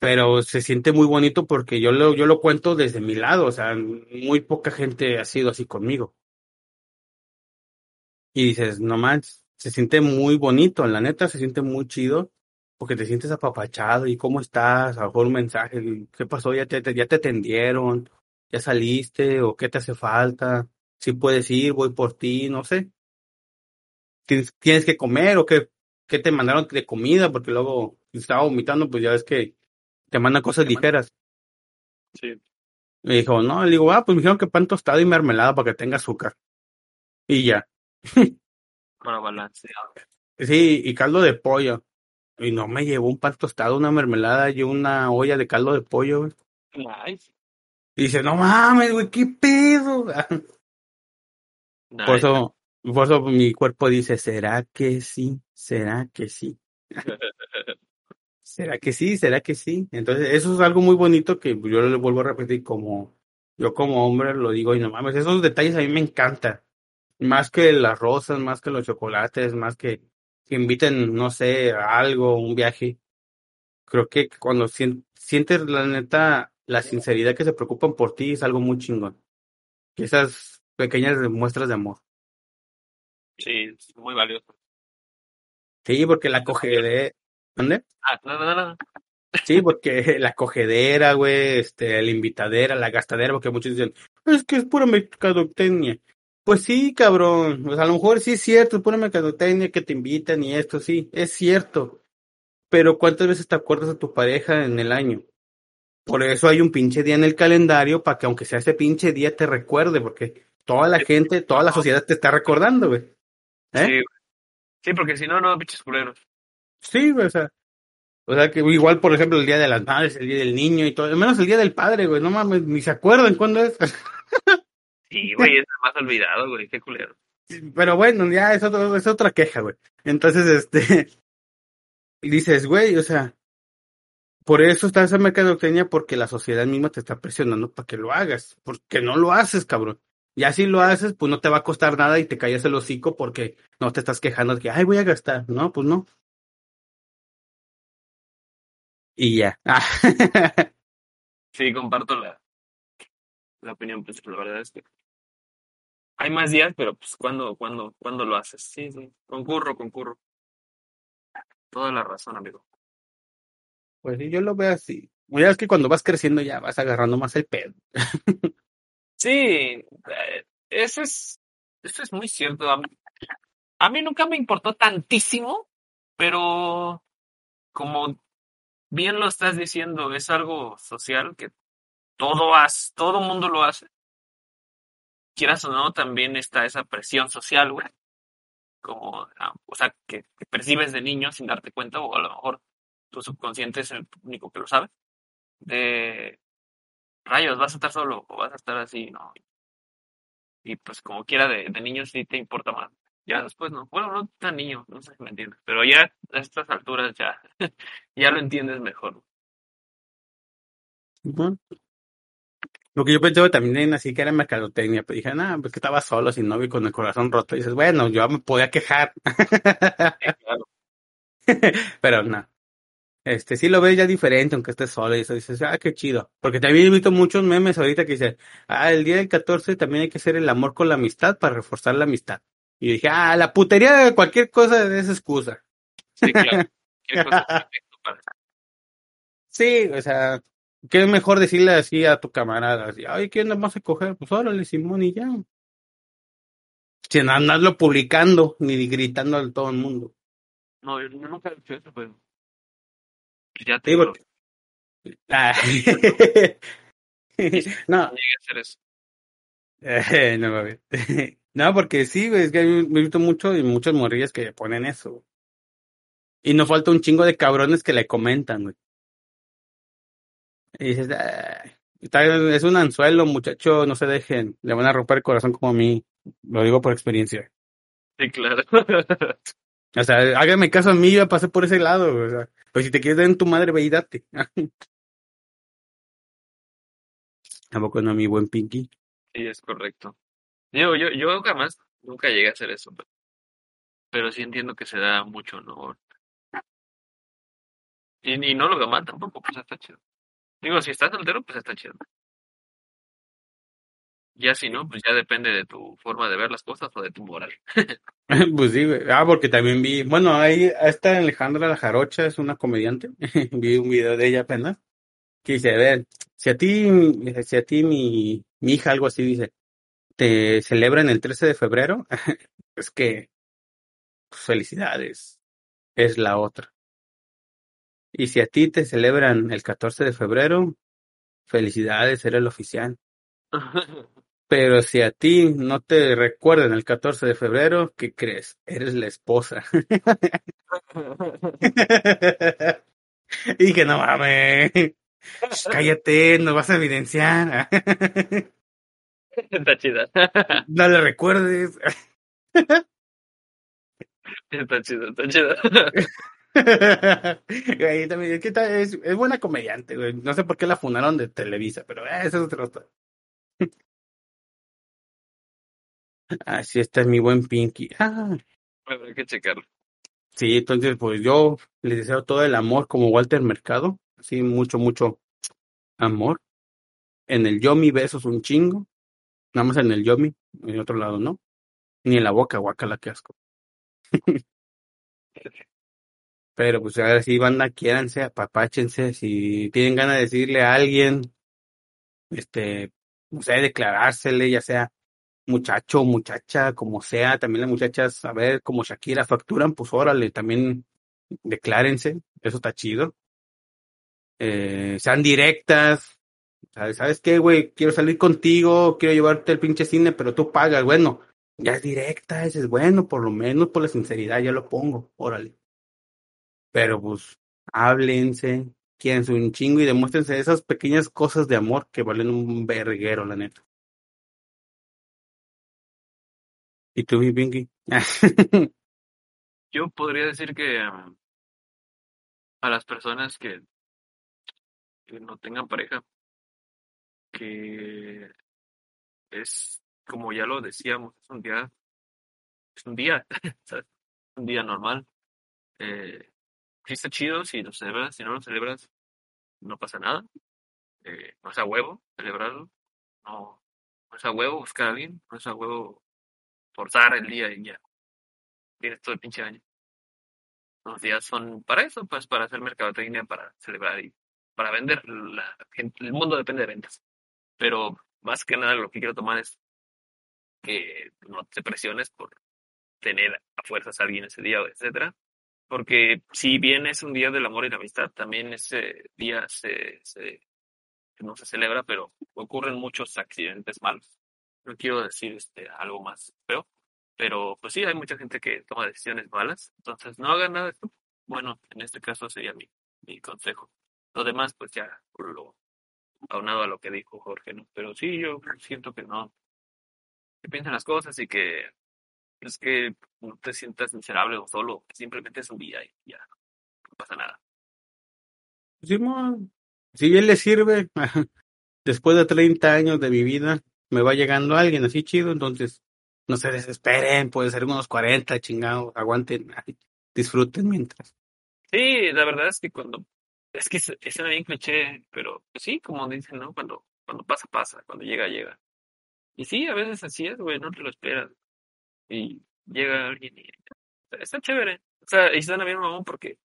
pero se siente muy bonito porque yo lo, yo lo cuento desde mi lado, o sea, muy poca gente ha sido así conmigo. Y dices, no manches, se siente muy bonito, la neta se siente muy chido, porque te sientes apapachado y cómo estás, a lo mejor un mensaje, ¿qué pasó? ¿Ya te, ya te atendieron? ¿Ya saliste? ¿O qué te hace falta? Si puedes ir, voy por ti, no sé. ¿Tienes, que comer o qué, qué te mandaron de comida? Porque luego estaba vomitando, pues ya ves que te mandan cosas Te ligeras. Sí. Me dijo, no, le digo, ah, pues me dijeron que pan tostado y mermelada para que tenga azúcar. Y ya. [LAUGHS] Para balanceado. Sí, y caldo de pollo. Y no me llevó un pan tostado, una mermelada y una olla de caldo de pollo, güey. Nice. Y dice, no mames, güey, qué pedo. Nice. Por eso, por eso mi cuerpo dice, ¿será que sí? ¿Será que sí? [LAUGHS] ¿Será que sí? ¿Será que sí? Entonces, eso es algo muy bonito que yo le vuelvo a repetir como, yo como hombre lo digo, y no mames, esos detalles a mí me encantan. Más que las rosas, más que los chocolates, más que que inviten, no sé, a algo, un viaje. Creo que cuando sien- sientes la neta, la sinceridad que se preocupan por ti es algo muy chingón. Y esas pequeñas muestras de amor. Sí, es muy valioso. Sí, porque la cogedera, ¿dónde? Ah, no, no, no. Sí, porque [LAUGHS] la cogedera, güey, este, la invitadera, la gastadera, porque muchos dicen, es que es pura mercadotecnia. Pues sí, cabrón, pues a lo mejor sí es cierto, es pura mercadotecnia que te invitan y esto, sí, es cierto. Pero ¿cuántas veces te acuerdas a tu pareja en el año? Por eso hay un pinche día en el calendario para que aunque sea ese pinche día te recuerde, porque toda la gente, toda la sociedad te está recordando, güey. ¿Eh? Sí, güey. sí, porque si no, no, pinches culeros. Sí, güey, o sea. O sea que igual, por ejemplo, el día de las madres, el día del niño y todo, al menos el día del padre, güey, no mames, ni se acuerdan cuándo es. [LAUGHS] Sí, güey, es más olvidado, güey, qué culero. Pero bueno, ya es, otro, es otra queja, güey. Entonces, este, y [LAUGHS] dices, güey, o sea, por eso está esa mercadotecnia, porque la sociedad misma te está presionando para que lo hagas, porque no lo haces, cabrón. Ya si lo haces, pues no te va a costar nada y te callas el hocico porque no te estás quejando de que, ay, voy a gastar. No, pues no. Y ya. Ah, Sí, comparto la, la opinión, pues la verdad es que hay más días, pero pues cuando, cuando, cuando lo haces. Sí, sí. Concurro, concurro. Toda la razón, amigo. Pues sí, yo lo veo así. Ya es que cuando vas creciendo ya vas agarrando más el pedo. Sí, eh, eso es, eso es muy cierto. A mí, a mí nunca me importó tantísimo, pero como bien lo estás diciendo, es algo social que todo hace, todo mundo lo hace. Quieras o no, también está esa presión social, güey. Como, ah, o sea, que, que percibes de niño sin darte cuenta, o a lo mejor tu subconsciente es el único que lo sabe. De rayos, vas a estar solo o vas a estar así, ¿no? Y pues como quiera de, de niño sí te importa más. Ya después no. Bueno, no tan niño, no sé si me entiendes. Pero ya a estas alturas ya, [LAUGHS] ya lo entiendes mejor. Ujú. Lo que yo pensaba también así que era mercadotecnia, pero dije, no, pues que estaba solo, sin novio y con el corazón roto. Y dices, bueno, yo me podía quejar. Sí, claro. [LAUGHS] Pero no. Este, sí lo ves ya diferente, aunque estés solo y eso dices, ah, qué chido. Porque también he visto muchos memes ahorita que dicen, ah, el día del 14 también hay que hacer el amor con la amistad para reforzar la amistad. Y dije, ah, la putería de cualquier cosa es excusa. Sí, claro. Cosa es para- Sí, o sea, qué mejor decirle así a tu camarada, así, ay, ¿qué onda vamos a coger? Pues órale, Simón, y ya. Sin andarlo publicando ni gritando a todo el mundo. No, yo nunca he hecho eso, pero pues ya [LAUGHS] Sí, tengo porque- Ah. no, llegué a hacer eso. Eh, [LAUGHS] no mames. No, porque sí, güey, es que he visto mucho y muchas morrillas que ponen eso. güey. Y no falta un chingo de cabrones que le comentan, güey. Y dices, "Ay, está- es un anzuelo, muchacho, no se dejen, le van a romper el corazón como a mí. Lo digo por experiencia. Sí, claro. [LAUGHS] O sea, hágame caso a mí, yo pasé por ese lado, güey, o sea, pues si te quieres dar en tu madre, ve y date. [LAUGHS] Tampoco no, mi buen Pinky. Sí, es correcto. Yo, yo, yo jamás, nunca llegué a hacer eso, pero, pero sí entiendo que se da mucho, ¿no? Y, y no lo mal tampoco, pues está chido. Digo, si estás soltero, pues está chido. Ya si no, pues ya depende de tu forma de ver las cosas o de tu moral. [LAUGHS] Pues sí. Ah, porque también vi, bueno, ahí está Alejandra La Jarocha, es una comediante. [LAUGHS] vi un video de ella apenas. Que dice, a ver, si a ti, si a ti mi hija, algo así, dice, te celebran el 13 de febrero, [LAUGHS] es que, pues, felicidades, es la otra. Y si a ti te celebran el 14 de febrero, felicidades, eres el oficial. Pero si a ti no te recuerdan el 14 de febrero, ¿qué crees? Eres la esposa. [LAUGHS] y que no mames. Cállate, nos vas a evidenciar. [LAUGHS] [LAUGHS] está chida. no le recuerdes. [LAUGHS] Está chido, está chido. [LAUGHS] Güey, también, es, que ta- es, es buena comediante, güey. No sé por qué la fundaron de Televisa, pero eh, eso es otra cosa. Así está mi buen Pinky. Ah, Habrá que checarlo. Sí, entonces pues yo les deseo todo el amor como Walter Mercado, así mucho, mucho amor. En el yomi besos un chingo, nada más en el yomi, en el otro lado no. Ni en la boca, guacala, qué asco. [LAUGHS] Pero pues ahora sí, banda, quiéranse, apapáchense, si tienen ganas de decirle a alguien, este, no sé, declarársele, ya sea muchacho, muchacha, como sea, también las muchachas, a ver, como Shakira facturan, pues órale, también declárense, eso está chido. Eh, sean directas, ¿sabes, ¿sabes qué, güey? Quiero salir contigo, quiero llevarte al pinche cine, pero tú pagas, bueno, ya es directa, es bueno, por lo menos por la sinceridad, ya lo pongo, órale. Pero pues, háblense, quierense un chingo y demuéstrense esas pequeñas cosas de amor que valen un verguero, la neta. ¿Y tú, Pinky? [LAUGHS] Yo podría decir que um, a las personas que no tengan pareja, que es como ya lo decíamos, es un día, es un día, [LAUGHS] un día normal. Eh, sí está chido si lo celebras, si no lo celebras, no pasa nada. Eh, no es a huevo celebrarlo, no, no es a huevo buscar a alguien, no es a huevo forzar el día y ya. Tienes todo el pinche año. Los días son para eso, pues para hacer mercadotecnia, para celebrar y para vender. La gente, el mundo depende de ventas. Pero más que nada lo que quiero tomar es que no te presiones por tener a fuerzas a alguien ese día, etcétera. Porque si bien es un día del amor y la amistad, también ese día se, no se celebra, pero ocurren muchos accidentes malos. No quiero decir este algo más feo, pero pues sí, hay mucha gente que toma decisiones malas, entonces no hagan nada de esto. Bueno, en este caso sería mi, mi consejo. Lo demás, pues ya lo aunado a lo que dijo Jorge, ¿no? Pero sí, yo siento que no, que piensen las cosas y que es que no te sientas miserable o solo, simplemente es un día y ya, no pasa nada. Simón, si bien le sirve, [LAUGHS] después de 30 años de mi vida, me va llegando alguien así chido, entonces no se desesperen, puede ser unos 40, chingados, aguanten, [LAUGHS] disfruten mientras. Sí, la verdad es que cuando, es que es, es bien cliché, pero pues sí, como dicen, ¿no? Cuando, cuando pasa, pasa, cuando llega, llega. Y sí, a veces así es, güey, no te lo esperas. Y llega alguien y está chévere. O sea, y están a bien mamón porque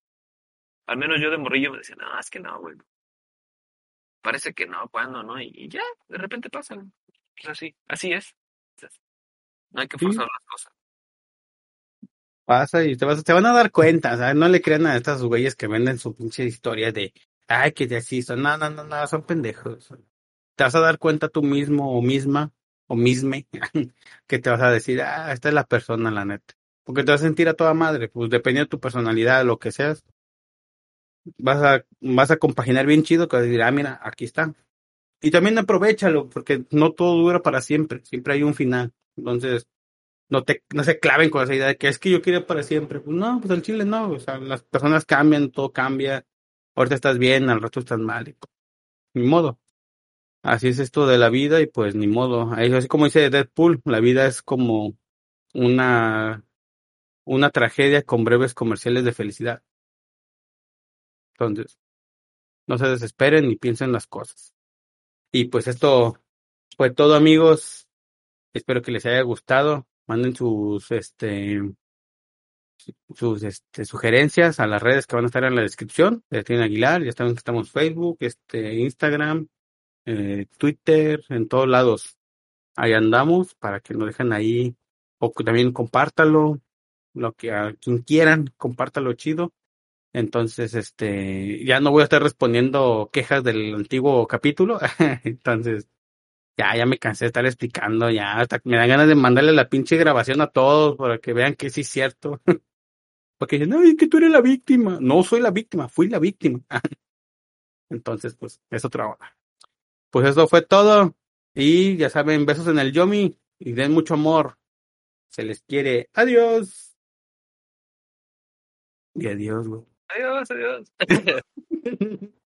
al menos yo de morrillo me decía, no, es que no, güey. Parece que no, cuando, ¿no? Y, y ya, de repente pasan. Pues así, así es. No hay que Sí. forzar las cosas. Pasa y te, vas, te van a dar cuenta, o sea, no le crean a estas güeyes que venden su pinche historia de, ay, que de así son, no, no, no, no, son pendejos. Te vas a dar cuenta tú mismo o misma, o misme, [LAUGHS] que te vas a decir, ah, esta es la persona, la neta. Porque te vas a sentir a toda madre, pues dependiendo de tu personalidad, lo que seas, vas a, vas a compaginar bien chido que vas a decir, ah, mira, aquí está. Y también aprovechalo, porque no todo dura para siempre, siempre hay un final. Entonces, no te, no se claven con esa idea de que es que yo quiero para siempre. Pues no, pues al chile no, o sea, las personas cambian, todo cambia. Ahorita estás bien, al rato estás mal, y ni modo. Así es esto de la vida y pues ni modo. Así como dice Deadpool, la vida es como una, una tragedia con breves comerciales de felicidad. Entonces, no se desesperen ni piensen las cosas. Y pues esto fue todo amigos. Espero que les haya gustado. Manden sus este sus este, sugerencias a las redes que van a estar en la descripción. De Aguilar, ya saben que estamos Facebook, este, Instagram, eh, Twitter, en todos lados. Ahí andamos para que nos dejen ahí. O también compártalo, lo que a quien quieran, compártalo chido. Entonces, este, ya no voy a estar respondiendo quejas del antiguo capítulo. [LAUGHS] Entonces, ya, ya me cansé de estar explicando, ya, hasta me dan ganas de mandarle la pinche grabación a todos para que vean que sí es cierto. [LAUGHS] Porque dicen, ay, que tú eres la víctima. No soy la víctima, fui la víctima. [LAUGHS] Entonces, pues, es otra hora. Pues eso fue todo. Y ya saben, besos en el Yomi y den mucho amor. Se les quiere. Adiós. Y adiós, güey. Adiós, adiós. [LAUGHS]